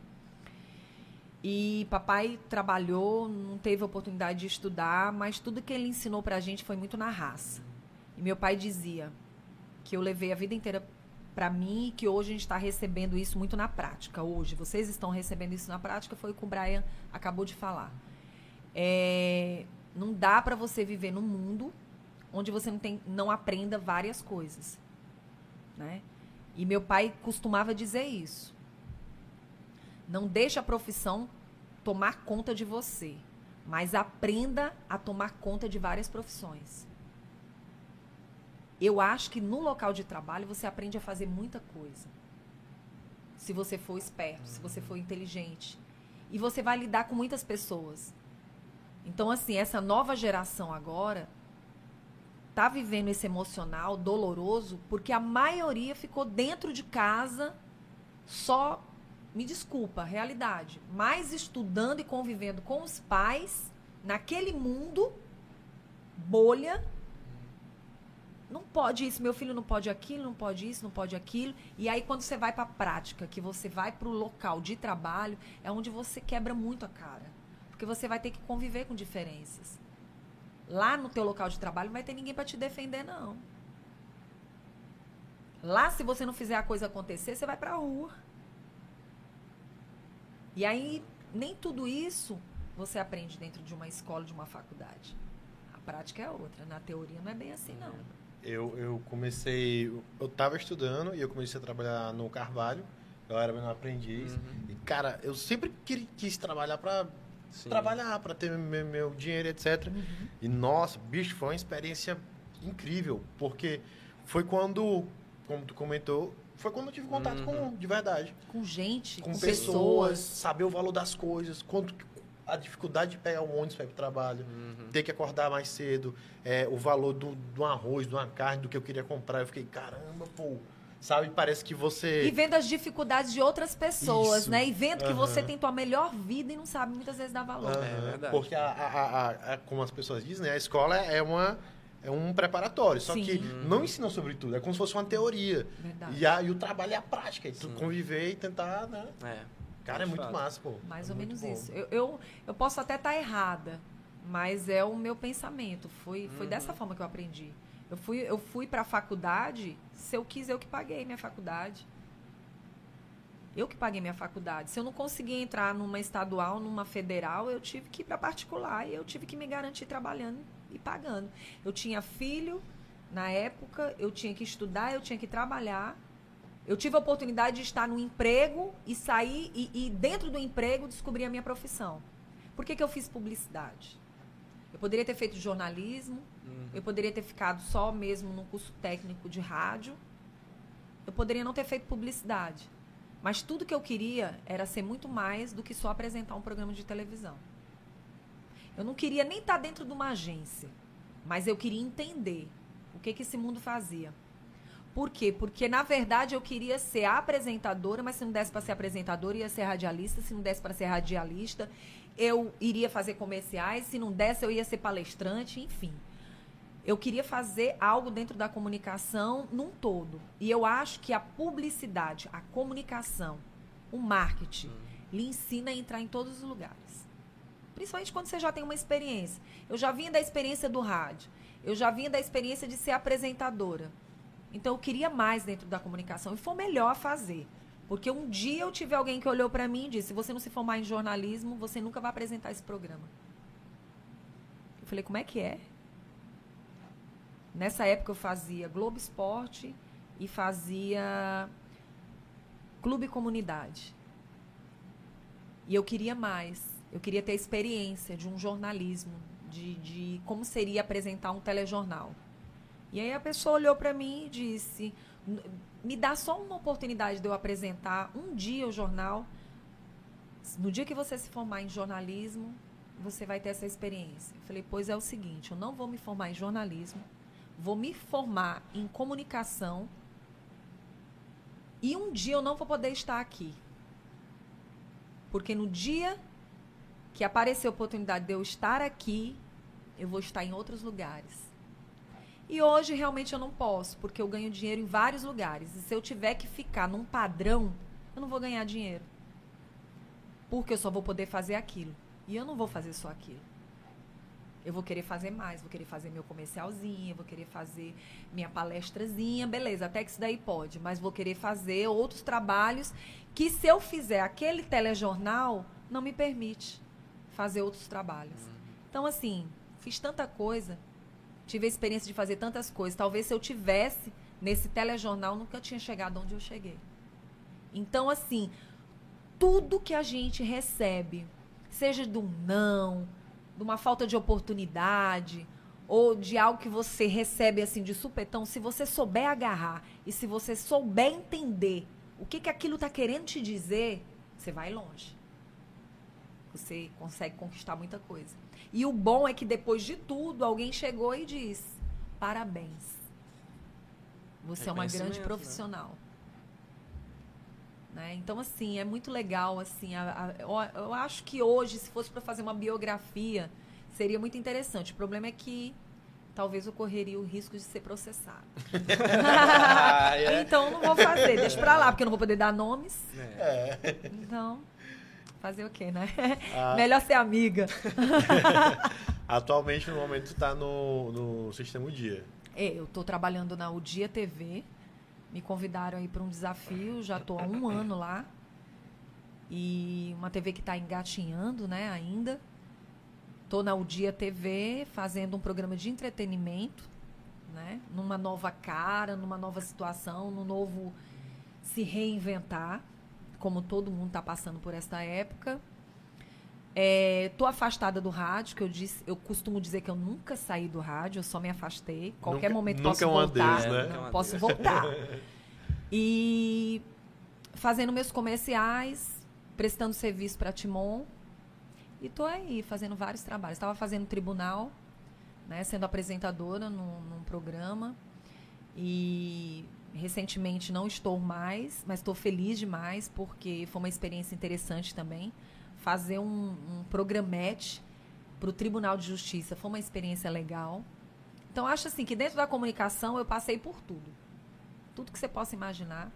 E papai trabalhou, não teve oportunidade de estudar, mas tudo que ele ensinou pra gente foi muito na raça. E meu pai dizia que eu levei a vida inteira para mim que hoje a gente está recebendo isso muito na prática. Hoje, vocês estão recebendo isso na prática, foi o que o Brian acabou de falar. É, não dá para você viver num mundo onde você não, tem, não aprenda várias coisas. Né? E meu pai costumava dizer isso. Não deixe a profissão tomar conta de você, mas aprenda a tomar conta de várias profissões. Eu acho que no local de trabalho você aprende a fazer muita coisa. Se você for esperto, se você for inteligente. E você vai lidar com muitas pessoas. Então, assim, essa nova geração agora tá vivendo esse emocional doloroso porque a maioria ficou dentro de casa só, me desculpa, realidade, mais estudando e convivendo com os pais naquele mundo bolha não pode isso, meu filho não pode aquilo, não pode isso, não pode aquilo. E aí quando você vai para a prática, que você vai para o local de trabalho, é onde você quebra muito a cara. Porque você vai ter que conviver com diferenças. Lá no teu local de trabalho não vai ter ninguém para te defender não. Lá se você não fizer a coisa acontecer, você vai para a rua. E aí nem tudo isso você aprende dentro de uma escola, de uma faculdade. A prática é outra, na teoria não é bem assim não. Eu, eu comecei. Eu estava estudando e eu comecei a trabalhar no Carvalho. Eu era menor aprendiz. Uhum. E, cara, eu sempre quis, quis trabalhar para trabalhar, para ter meu, meu, dinheiro, etc. Uhum. E, nossa, bicho, foi uma experiência incrível. Porque foi quando, como tu comentou, foi quando eu tive contato uhum. com, de verdade. Com gente, com, com pessoas, pessoas, saber o valor das coisas, quanto, a dificuldade de pegar o ônibus para ir para o trabalho, uhum. ter que acordar mais cedo, é, o valor do, do arroz, de uma carne, do que eu queria comprar. Eu fiquei, caramba, pô. Sabe, parece que você. E vendo as dificuldades de outras pessoas, Isso. né? E vendo uhum. que você tentou a melhor vida e não sabe muitas vezes dar valor. Uhum. É verdade. Porque, a, a, a, como as pessoas dizem, né? a escola é uma é um preparatório. Só Sim. que não ensina sobre tudo. É como se fosse uma teoria. Verdade. E, a, e o trabalho é a prática. E tu conviver e tentar, né? É. Cara, é muito fato. massa, pô. Mais é ou menos bom. isso. Eu, eu, eu, posso até estar tá errada, mas é o meu pensamento. Foi, foi uhum. dessa forma que eu aprendi. Eu fui, eu fui para a faculdade, se eu quis, eu que paguei minha faculdade. Eu que paguei minha faculdade. Se eu não conseguia entrar numa estadual, numa federal, eu tive que ir para particular e eu tive que me garantir trabalhando e pagando. Eu tinha filho na época, eu tinha que estudar, eu tinha que trabalhar eu tive a oportunidade de estar no emprego e sair, e, e dentro do emprego descobrir a minha profissão. Por que, que eu fiz publicidade? Eu poderia ter feito jornalismo, uhum. eu poderia ter ficado só mesmo no curso técnico de rádio, eu poderia não ter feito publicidade. Mas tudo que eu queria era ser muito mais do que só apresentar um programa de televisão. Eu não queria nem estar dentro de uma agência, mas eu queria entender o que, que esse mundo fazia. Por quê? Porque, na verdade, eu queria ser apresentadora, mas se não desse para ser apresentadora, ia ser radialista. Se não desse para ser radialista, eu iria fazer comerciais. Se não desse, eu ia ser palestrante, enfim. Eu queria fazer algo dentro da comunicação num todo. E eu acho que a publicidade, a comunicação O marketing lhe ensina a entrar em todos os lugares. Principalmente quando você já tem uma experiência. Eu já vinha da experiência do rádio. Eu já vinha da experiência de ser apresentadora. Então eu queria mais dentro da comunicação e foi melhor fazer. Porque um dia eu tive alguém que olhou para mim e disse: se você não se formar em jornalismo, você nunca vai apresentar esse programa. Eu falei: como é que é? Nessa época eu fazia Globo Esporte e fazia Clube Comunidade. E eu queria mais. Eu queria ter a experiência de um jornalismo, de, de como seria apresentar um telejornal. E aí a pessoa olhou para mim e disse: me dá só uma oportunidade de eu apresentar um dia o jornal. No dia que você se formar em jornalismo, você vai ter essa experiência. Eu falei: pois é o seguinte, eu não vou me formar em jornalismo, vou me formar em comunicação e um dia eu não vou poder estar aqui. Porque no dia que aparecer a oportunidade de eu estar aqui, eu vou estar em outros lugares. E hoje realmente eu não posso, porque eu ganho dinheiro em vários lugares. E se eu tiver que ficar num padrão, eu não vou ganhar dinheiro. Porque eu só vou poder fazer aquilo. E eu não vou fazer só aquilo. Eu vou querer fazer mais, vou querer fazer meu comercialzinho, vou querer fazer minha palestrazinha, beleza, até que isso daí pode, mas vou querer fazer outros trabalhos que se eu fizer aquele telejornal, não me permite fazer outros trabalhos. Uhum. Então, assim, fiz tanta coisa tive a experiência de fazer tantas coisas. Talvez se eu tivesse nesse telejornal, nunca tinha chegado onde eu cheguei. Então, assim, tudo que a gente recebe, seja de um não, de uma falta de oportunidade, ou de algo que você recebe assim de supetão, se você souber agarrar e se você souber entender o que, que aquilo está querendo te dizer, você vai longe. Você consegue conquistar muita coisa. E o bom é que depois de tudo, alguém chegou e disse: parabéns. Você é uma grande né? profissional. Né? Então, assim, é muito legal. assim a, a, eu, eu acho que hoje, se fosse para fazer uma biografia, seria muito interessante. O problema é que talvez eu correria o risco de ser processado. ah, é. Então não vou fazer, deixa pra lá, porque eu não vou poder dar nomes. É. Então. Fazer o quê, né? Ah. Melhor ser amiga. Atualmente, no momento, está no, no Sistema Dia. É, eu estou trabalhando na O Dia TV. Me convidaram aí para um desafio, já estou há um ano lá. E uma TV que está engatinhando, né, ainda. Estou na O Dia TV fazendo um programa de entretenimento, né? Numa nova cara, numa nova situação, num novo se reinventar como todo mundo está passando por esta época. Estou é, afastada do rádio, que eu disse, eu costumo dizer que eu nunca saí do rádio, eu só me afastei. Qualquer nunca, momento nunca posso é voltar, adeus, né? posso voltar. e fazendo meus comerciais, prestando serviço para Timon. E estou aí fazendo vários trabalhos. Estava fazendo tribunal, né, sendo apresentadora num, num programa. E recentemente não estou mais, mas estou feliz demais porque foi uma experiência interessante também. Fazer um, um programete para o Tribunal de Justiça foi uma experiência legal. Então, acho assim que dentro da comunicação eu passei por tudo. Tudo que você possa imaginar,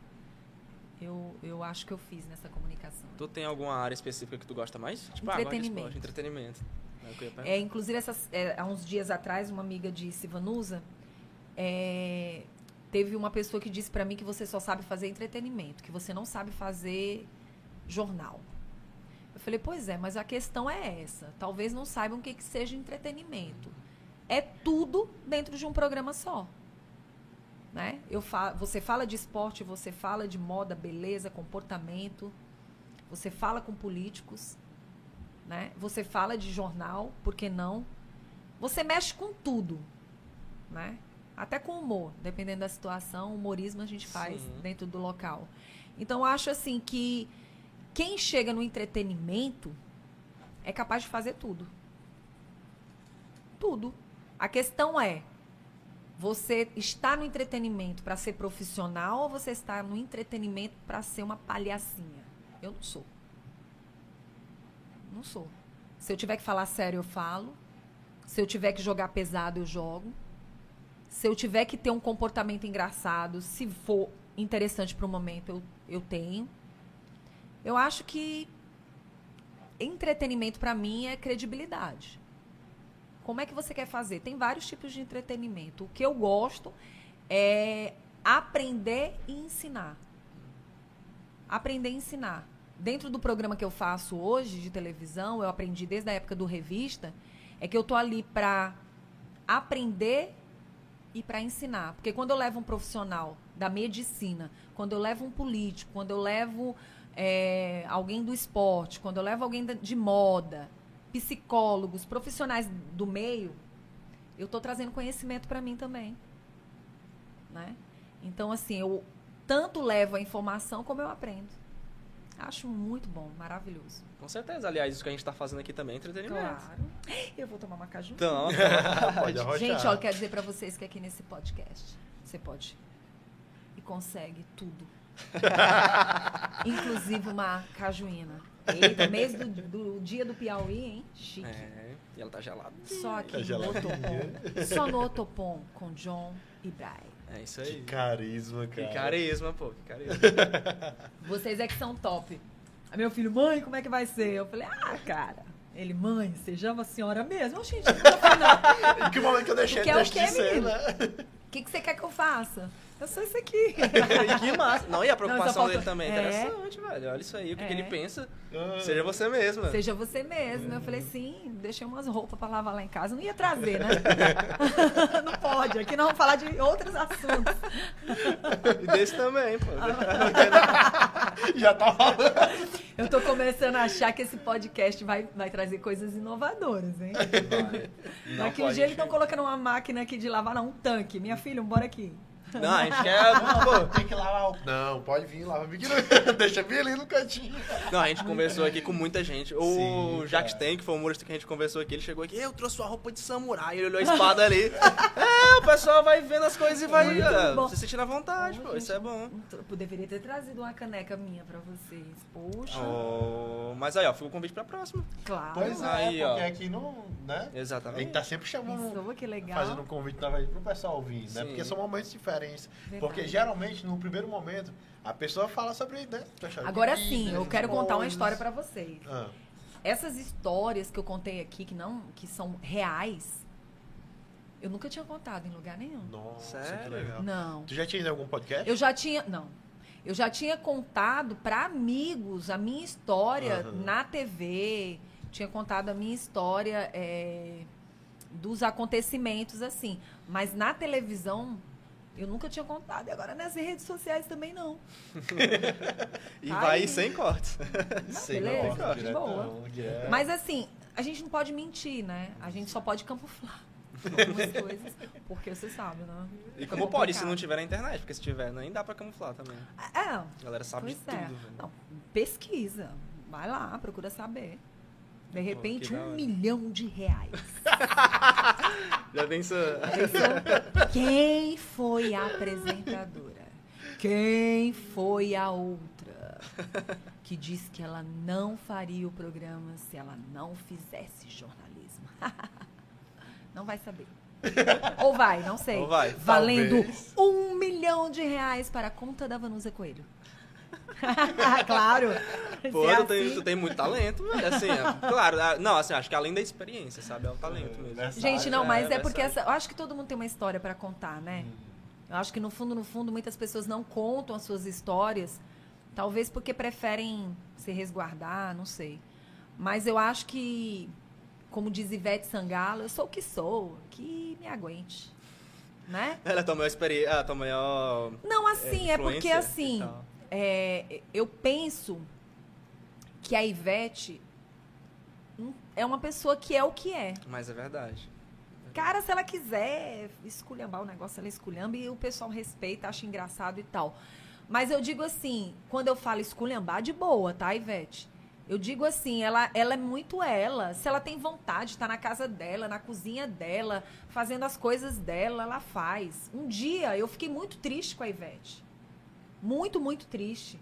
eu, eu acho que eu fiz nessa comunicação. Tu tem alguma área específica que tu gosta mais? Tipo, ah, entretenimento. Ah, entretenimento. É, inclusive, essas, é, há uns dias atrás, uma amiga disse, Vanusa, é, Teve uma pessoa que disse para mim que você só sabe fazer entretenimento, que você não sabe fazer jornal. Eu falei, pois é, mas a questão é essa. Talvez não saibam o que, que seja entretenimento. É tudo dentro de um programa só. Né? Eu fa você fala de esporte, você fala de moda, beleza, comportamento. Você fala com políticos. Né? Você fala de jornal, por que não? Você mexe com tudo. Né? Até com humor, dependendo da situação, humorismo a gente faz Sim. dentro do local. Então, acho assim que quem chega no entretenimento é capaz de fazer tudo. Tudo. A questão é: você está no entretenimento para ser profissional ou você está no entretenimento para ser uma palhacinha? Eu não sou. Não sou. Se eu tiver que falar sério, eu falo. Se eu tiver que jogar pesado, eu jogo. Se eu tiver que ter um comportamento engraçado, se for interessante para o momento, eu, eu tenho. Eu acho que entretenimento para mim é credibilidade. Como é que você quer fazer? Tem vários tipos de entretenimento. O que eu gosto é aprender e ensinar. Aprender e ensinar. Dentro do programa que eu faço hoje de televisão, eu aprendi desde a época do revista, é que eu tô ali para aprender e para ensinar. Porque quando eu levo um profissional da medicina, quando eu levo um político, quando eu levo é, alguém do esporte, quando eu levo alguém de moda, psicólogos, profissionais do meio, eu estou trazendo conhecimento para mim também. Né? Então, assim, eu tanto levo a informação como eu aprendo. Acho muito bom, maravilhoso. Com certeza. Aliás, isso que a gente está fazendo aqui também é entretenimento. Claro. Eu vou tomar uma caju. Então, Pode arrochar. Gente, ó, eu quero dizer para vocês que aqui nesse podcast você pode e consegue tudo. Inclusive uma cajuína. Eita, mês do, do dia do Piauí, hein? Chique. é, e ela tá gelada. Só aqui Tá no. Otopom. Só no Otopom com John e Brian. É isso Que aí. carisma, Que cara. carisma, pô. Que carisma. Vocês é que são top. Aí meu filho, mãe, como é que vai ser? Eu falei, ah, cara. Ele, mãe, seja a senhora mesmo. Ô, gente, não não. Que momento que eu deixei quê, de ser, menino? né? O que, que você quer que eu faça? Eu sou isso aqui. E que massa. Não, e a preocupação falta- dele também é É. interessante, velho. Olha isso aí, o que, que É. ele pensa. Ah. Seja você mesmo. Seja você mesmo. Eu falei, sim, deixei umas roupas pra lavar lá em casa. Não ia trazer, né? não pode. Aqui nós vamos falar de outros assuntos. E desse também, pô. Já tá falando. Eu tô começando a achar que esse podcast vai, vai trazer coisas inovadoras, hein? Não Naquele dia eles estão colocando uma máquina aqui de lavar, não, um tanque. Minha filha, bora aqui. Não, a gente quer. Pô, Tem que lavar o... Não, pode vir, lava bem Deixa bem ali no cantinho. Não, a gente conversou aqui com muita gente. O Sim. Tank, que foi o humorista que a gente conversou aqui, ele chegou aqui, eu trouxe sua roupa de samurai, ele olhou a espada ali. é, o pessoal vai vendo as coisas e vai bom. se sentindo à vontade, Oh, pô, gente, isso é bom. Eu deveria ter trazido uma caneca minha pra vocês. Poxa, Oh, mas aí, ó, fica o convite pra próxima. claro. Pois é, Aí, ó. porque aqui não... Né? A Exatamente. gente tá sempre chamando... Pensou que legal. Fazendo um convite na verdade, pro pessoal ouvir, né? Sim. Porque são momentos diferentes. Verdade. Porque geralmente, no primeiro momento, a pessoa fala sobre, né? Agora sim, eu quero contar uma história pra vocês. Ah, Essas histórias que eu contei aqui, que não, que são reais, eu nunca tinha contado em lugar nenhum. nossa, que Sério? legal. Não. Tu já tinha ido em algum podcast? Eu já tinha. Não. Eu já tinha contado para amigos a minha história Aham. na TV. Tinha contado a minha história é, dos acontecimentos, assim. Mas na televisão, eu nunca tinha contado. E agora nas redes sociais também não. E Ai. vai sem cortes. Sim, beleza, nossa, de boa. direto. Mas assim, a gente não pode mentir, né? A gente só pode camuflar algumas coisas. Porque você sabe, né? E como pode se não tiver na internet? Porque se tiver, nem dá pra camuflar também. É, A galera sabe de é. tudo, velho. Não, pesquisa. Vai lá, procura saber. De repente, um milhão de reais. Já pensa. Pensou? Quem foi a apresentadora? Quem foi a outra? Que disse que ela não faria o programa se ela não fizesse jornalismo. Não vai saber. Ou vai, não sei. Ou vai, Valendo talvez. um milhão de reais para a conta da Vanusa Coelho. claro. Pô, é tu, tem, assim- tu tem muito talento, velho. Assim, é, claro. Não, assim, acho que além da experiência, sabe? É o talento mesmo. Nessa Gente, não, mas é, é porque essa, eu acho que todo mundo tem uma história para contar, né? Eu acho que no fundo, no fundo, muitas pessoas não contam as suas histórias, talvez porque preferem se resguardar, não sei. Mas eu acho que, como diz Ivete Sangalo, eu sou o que sou, que me aguente. Né? Ela é tua maior experiência. Ah, tua maior. Não, assim, é, porque influência assim. É, eu penso que a Ivete hum, é uma pessoa que é o que é. Mas é verdade. Cara, se ela quiser esculhambar o negócio, ela esculhamba e o pessoal respeita, acha engraçado e tal. Mas eu digo assim, quando eu falo esculhambar, de boa, tá, Ivete? Eu digo assim, ela, ela é muito ela. Se ela tem vontade, tá na casa dela, na cozinha dela, fazendo as coisas dela, ela faz. Um dia eu fiquei muito triste com a Ivete. Muito, muito triste.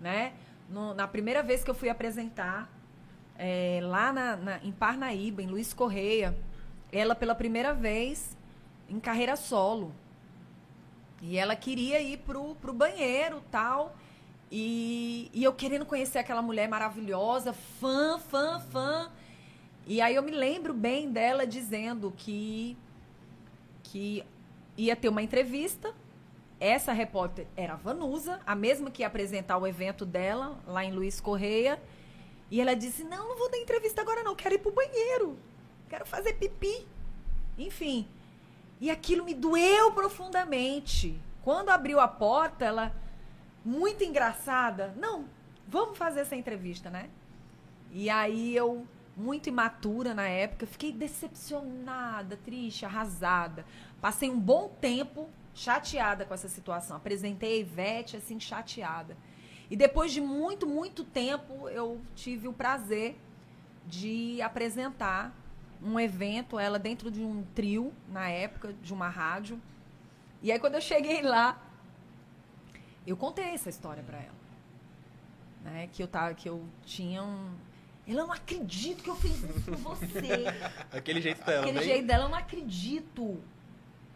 Né? No- na primeira vez que eu fui apresentar, é, lá na- na- em Parnaíba, em Luiz Correia, ela pela primeira vez em carreira solo. E ela queria ir pro, pro banheiro tal. E, e eu querendo conhecer aquela mulher maravilhosa, fã, fã, fã. E aí eu me lembro bem dela dizendo que, que ia ter uma entrevista. Essa repórter era a Vanusa, a mesma que ia apresentar o evento dela, lá em Luiz Correia. E ela disse: Não, não vou dar entrevista agora, não. Quero ir pro banheiro. Quero fazer pipi. Enfim. E aquilo me doeu profundamente. Quando abriu a porta, ela, muito engraçada, não, vamos fazer essa entrevista, né? E aí eu, muito imatura na época, fiquei decepcionada, triste, arrasada. Passei um bom tempo chateada com essa situação. Apresentei a Ivete, assim, chateada. E depois de muito, muito tempo, eu tive o prazer de apresentar um evento, ela dentro de um trio, na época, de uma rádio. E aí, quando eu cheguei lá, eu contei essa história para ela. Né? Que, eu tava, que eu tinha um. Ela, não acredito que eu fiz isso com você. Aquele jeito dela, Aquele bem- jeito dela, eu não acredito.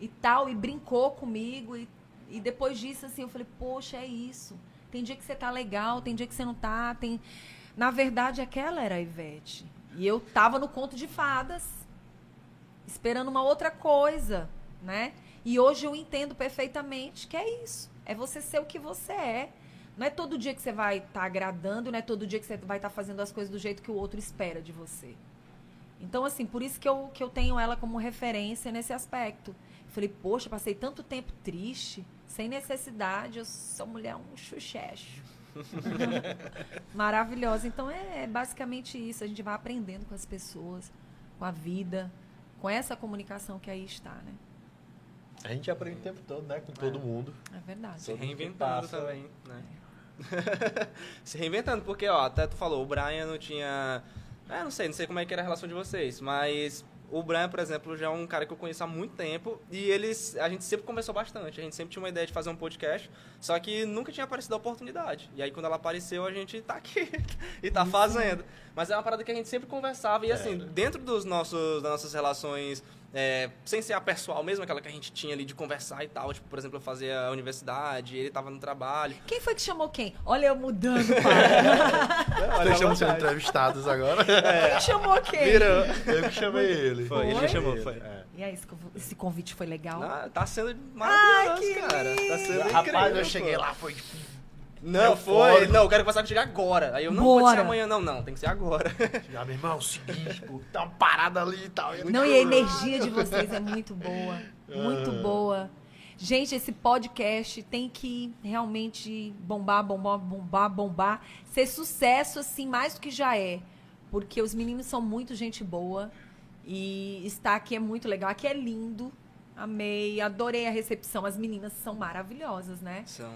E tal, e brincou comigo. E, e depois disso, assim, eu falei, poxa, é isso. Tem dia que você tá legal, tem dia que você não tá. Tem... Na verdade, aquela era a Ivete. E eu tava no conto de fadas, esperando uma outra coisa, né? E hoje eu entendo perfeitamente que é isso. É você ser o que você é. Não é todo dia que você vai estar agradando, não é todo dia que você vai estar fazendo as coisas do jeito que o outro espera de você. Então, assim, por isso que eu, que eu tenho ela como referência nesse aspecto. Eu falei, poxa, passei tanto tempo triste, sem necessidade, eu sou mulher um chuchecho. Maravilhosa. Então, é, é basicamente isso. A gente vai aprendendo com as pessoas, com a vida, com essa comunicação que aí está, né? A gente aprende o tempo todo, né? Com todo mundo. É verdade. Se reinventando passa- também, né? Se reinventando, porque, ó, até tu falou, o Brian não tinha... É, não sei, não sei como é que era a relação de vocês, mas o Brian, por exemplo, já é um cara que eu conheço há muito tempo e eles, a gente sempre conversou bastante, a gente sempre tinha uma ideia de fazer um podcast, só que nunca tinha aparecido a oportunidade. E aí, quando ela apareceu, a gente tá aqui e tá fazendo. Mas é uma parada que a gente sempre conversava e, assim, Era. dentro dos nossos, das nossas relações é, sem ser a pessoal mesmo, aquela que a gente tinha ali de conversar e tal. Tipo, por exemplo, eu fazia a universidade, ele tava no trabalho. Quem foi que chamou quem? Olha eu mudando, pai. Estamos sendo entrevistados agora. Quem chamou quem? Virou. Eu que chamei ele. Foi, ele Foi? me chamou, foi. É. E aí, esse conv- esse convite foi legal? Ah, tá sendo Ai, maravilhoso, que cara. Tá sendo incrível. Rapaz, eu pô. cheguei lá, foi tipo. Não, Eu foi. fora. Não, eu quero conversar contigo agora. Aí eu, não pode ser Bora. amanhã, não, não. Tem que ser agora. Ah, meu irmão, é o seguinte, pô, tá uma parada ali e tal. Não, e a energia de vocês é muito boa. Muito Ah. boa. Gente, esse podcast tem que realmente bombar, bombar, bombar, bombar. Ser sucesso, assim, mais do que já é. Porque os meninos são muito gente boa. E estar aqui é muito legal. Aqui é lindo. Amei, adorei a recepção. As meninas são maravilhosas, né? São.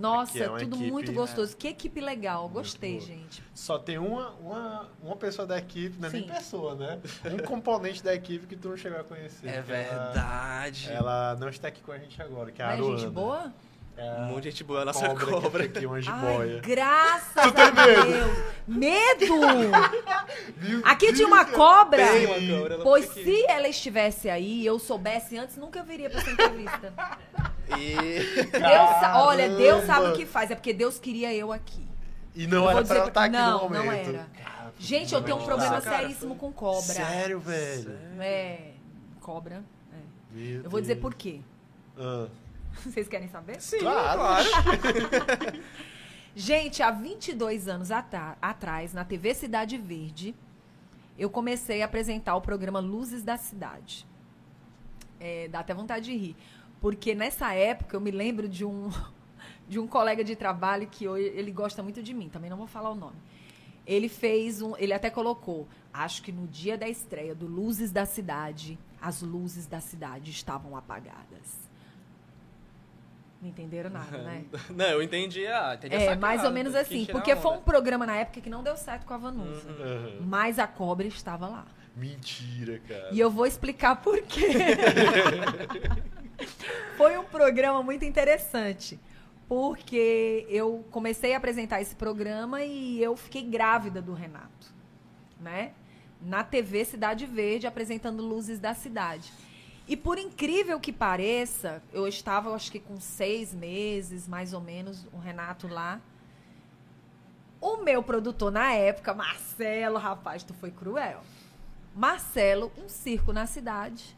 Nossa, é uma tudo equipe, muito né? gostoso. Que equipe legal. Gostei, boa. gente. Só tem uma, uma, uma pessoa da equipe, não é nem pessoa, né? Um componente da equipe que tu não chegou a conhecer. É que ela- verdade. Ela, não está aqui com a gente agora, que é a Mas é Aruana. gente boa? É Um monte de gente boa, a nossa cobra. cobra. Que aqui, uma Ai, jiboia. graças Tu tem a Deus. Medo! Aqui tinha uma cobra. Tem uma cobra, Pois se ela estivesse aí e eu soubesse antes, nunca viria pra essa entrevista. E... Deus olha, Deus sabe o que faz. É porque Deus queria eu aqui. E não Eu era pra ela estar aqui não, no momento. não era. Cara, Gente, eu tenho um problema cara, seríssimo foi- com cobra. Sério, velho? É, cobra. é. Meu Eu vou dizer por quê. Ah, Vocês querem saber? Sim, Claro. claro. Gente, há 22 anos atrás, na TV Cidade Verde, eu comecei a apresentar o programa Luzes da Cidade. É, dá até vontade de rir. Porque nessa época eu me lembro de um, de um colega de trabalho que hoje, ele gosta muito de mim, também não vou falar o nome. Ele fez um. Ele até colocou. Acho que no dia da estreia do Luzes da Cidade, as luzes da cidade estavam apagadas. Não entenderam nada, né? Não, eu entendi a. Entendi É, sacada, mais ou menos assim. Porque foi um programa na época que não deu certo com a Vanusa. Uhum. Mas a cobra estava lá. Mentira, cara. E eu vou explicar por quê. foi um programa muito interessante. Porque eu comecei a apresentar esse programa e eu fiquei grávida do Renato. Né? Na TV Cidade Verde, apresentando Luzes da Cidade. E por incrível que pareça, eu estava, eu acho que com seis meses, mais ou menos, o Renato lá. O meu produtor na época, Marcelo, rapaz, tu foi cruel. Marcelo, um circo na cidade.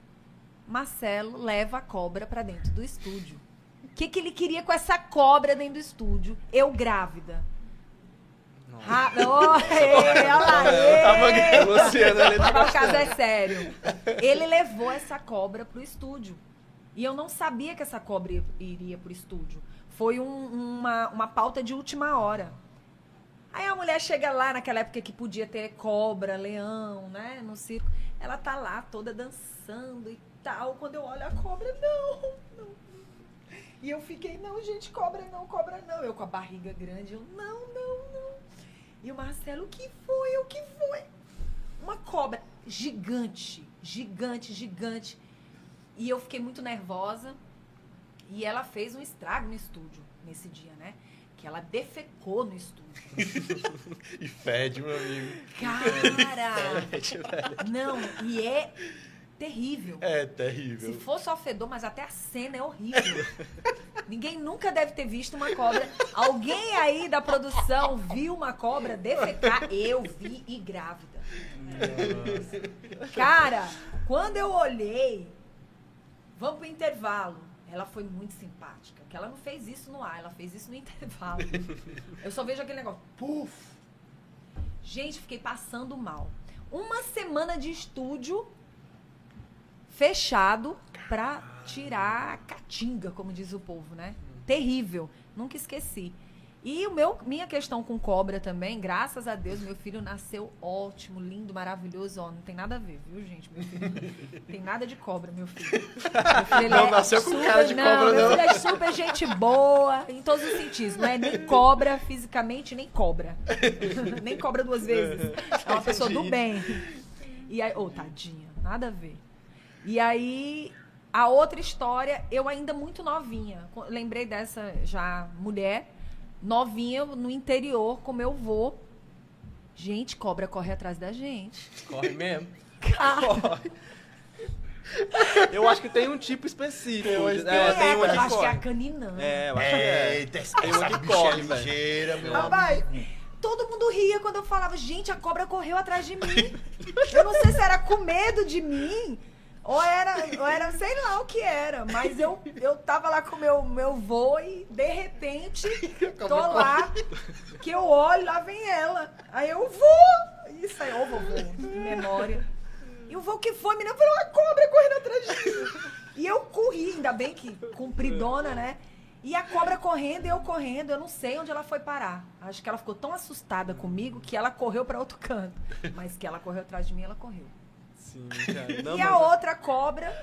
Marcelo leva a cobra pra dentro do estúdio. O que, que ele queria com essa cobra dentro do estúdio? Eu grávida. Ra- Oh, ei, olha lá, ei. Mas o caso é sério. Ele levou essa cobra pro estúdio. E eu não sabia que essa cobra iria pro estúdio. Foi um- uma, uma pauta de última hora. Aí a mulher chega lá, naquela época que podia ter cobra, leão, né, no circo. Ela tá lá toda dançando e tal. Quando eu olho a cobra, não, não. E eu fiquei, não, gente, cobra não, cobra não. Eu com a barriga grande, eu, não, não, não. E o Marcelo, o que foi? O que foi? Uma cobra gigante, gigante, gigante. E eu fiquei muito nervosa. E ela fez um estrago no estúdio nesse dia, né? Que ela defecou no estúdio. E fede, meu amigo. Cara! Não, e é terrível. É Se terrível. fosse só fedor, mas até a cena é horrível. Ninguém nunca deve ter visto uma cobra. Alguém aí da produção viu uma cobra defecar? Eu vi e grávida. Cara, quando eu olhei, vamos pro intervalo. Ela foi muito simpática, porque ela não fez isso no ar, ela fez isso no intervalo. Eu só vejo aquele negócio, puf. Gente, fiquei passando mal. Uma semana de estúdio fechado pra tirar a catinga, como diz o povo, né? Terrível. Nunca esqueci. E o meu, minha questão com cobra também, graças a Deus, meu filho nasceu ótimo, lindo, maravilhoso. Ó, não tem nada a ver, viu, gente? Meu filho tem nada de cobra, meu filho. Meu filho, Não nasceu com cara de cobra, meu não. filho é super gente boa, em todos os sentidos. Não é nem cobra fisicamente, nem cobra. nem cobra duas vezes. É uma pessoa do bem. E aí, ô, tadinha, nada a ver. E aí, a outra história, eu ainda muito novinha. Lembrei dessa já mulher, novinha no interior, com meu vô. Gente, cobra corre atrás da gente. Corre mesmo. Cara, Corre. Eu acho que tem um tipo específico. Tem uma É, tem uma eu que acho que é a corre. caninã. É, eu acho que é. Eita, Tem uma que corre, é velho. ligeira, meu Rapaz, todo mundo ria quando eu falava, gente, a cobra correu atrás de mim. Eu não sei se era com medo de mim, ou era, ou era sei lá o que era, mas eu, eu tava lá com meu, meu vô e, de repente, tô lá, que eu olho, lá vem ela. Aí eu vou! Isso aí, ô vovô, em memória. E o vô que foi, menina, falou, uma cobra correndo atrás de mim. E eu corri, ainda bem que compridona, né? E a cobra correndo, e eu correndo, eu não sei onde ela foi parar. Acho que ela ficou tão assustada comigo que ela correu para outro canto. Mas que ela correu atrás de mim, ela correu. Sim, cara. Não, e a mas- outra cobra.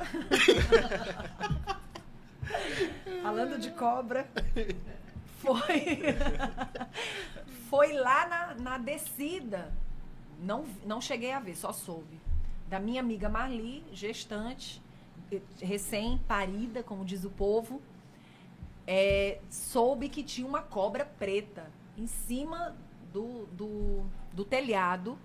Falando de cobra. Foi. foi lá na, na descida. Não, não cheguei a ver, só soube. Da minha amiga Marli, gestante, recém-parida, como diz o povo. É, soube que tinha uma cobra preta em cima do, do, do telhado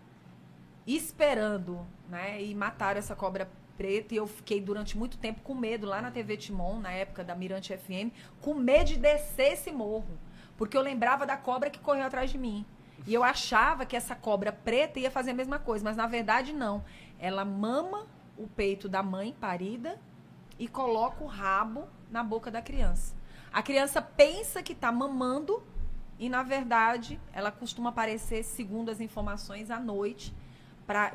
esperando, né? E mataram essa cobra preta e eu fiquei durante muito tempo com medo lá na TV Timon, na época da Mirante FM, com medo de descer esse morro, porque eu lembrava da cobra que correu atrás de mim. E eu achava que essa cobra preta ia fazer a mesma coisa, mas na verdade não. Ela mama o peito da mãe parida e coloca o rabo na boca da criança. A criança pensa que está mamando e na verdade ela costuma aparecer, segundo as informações, à noite para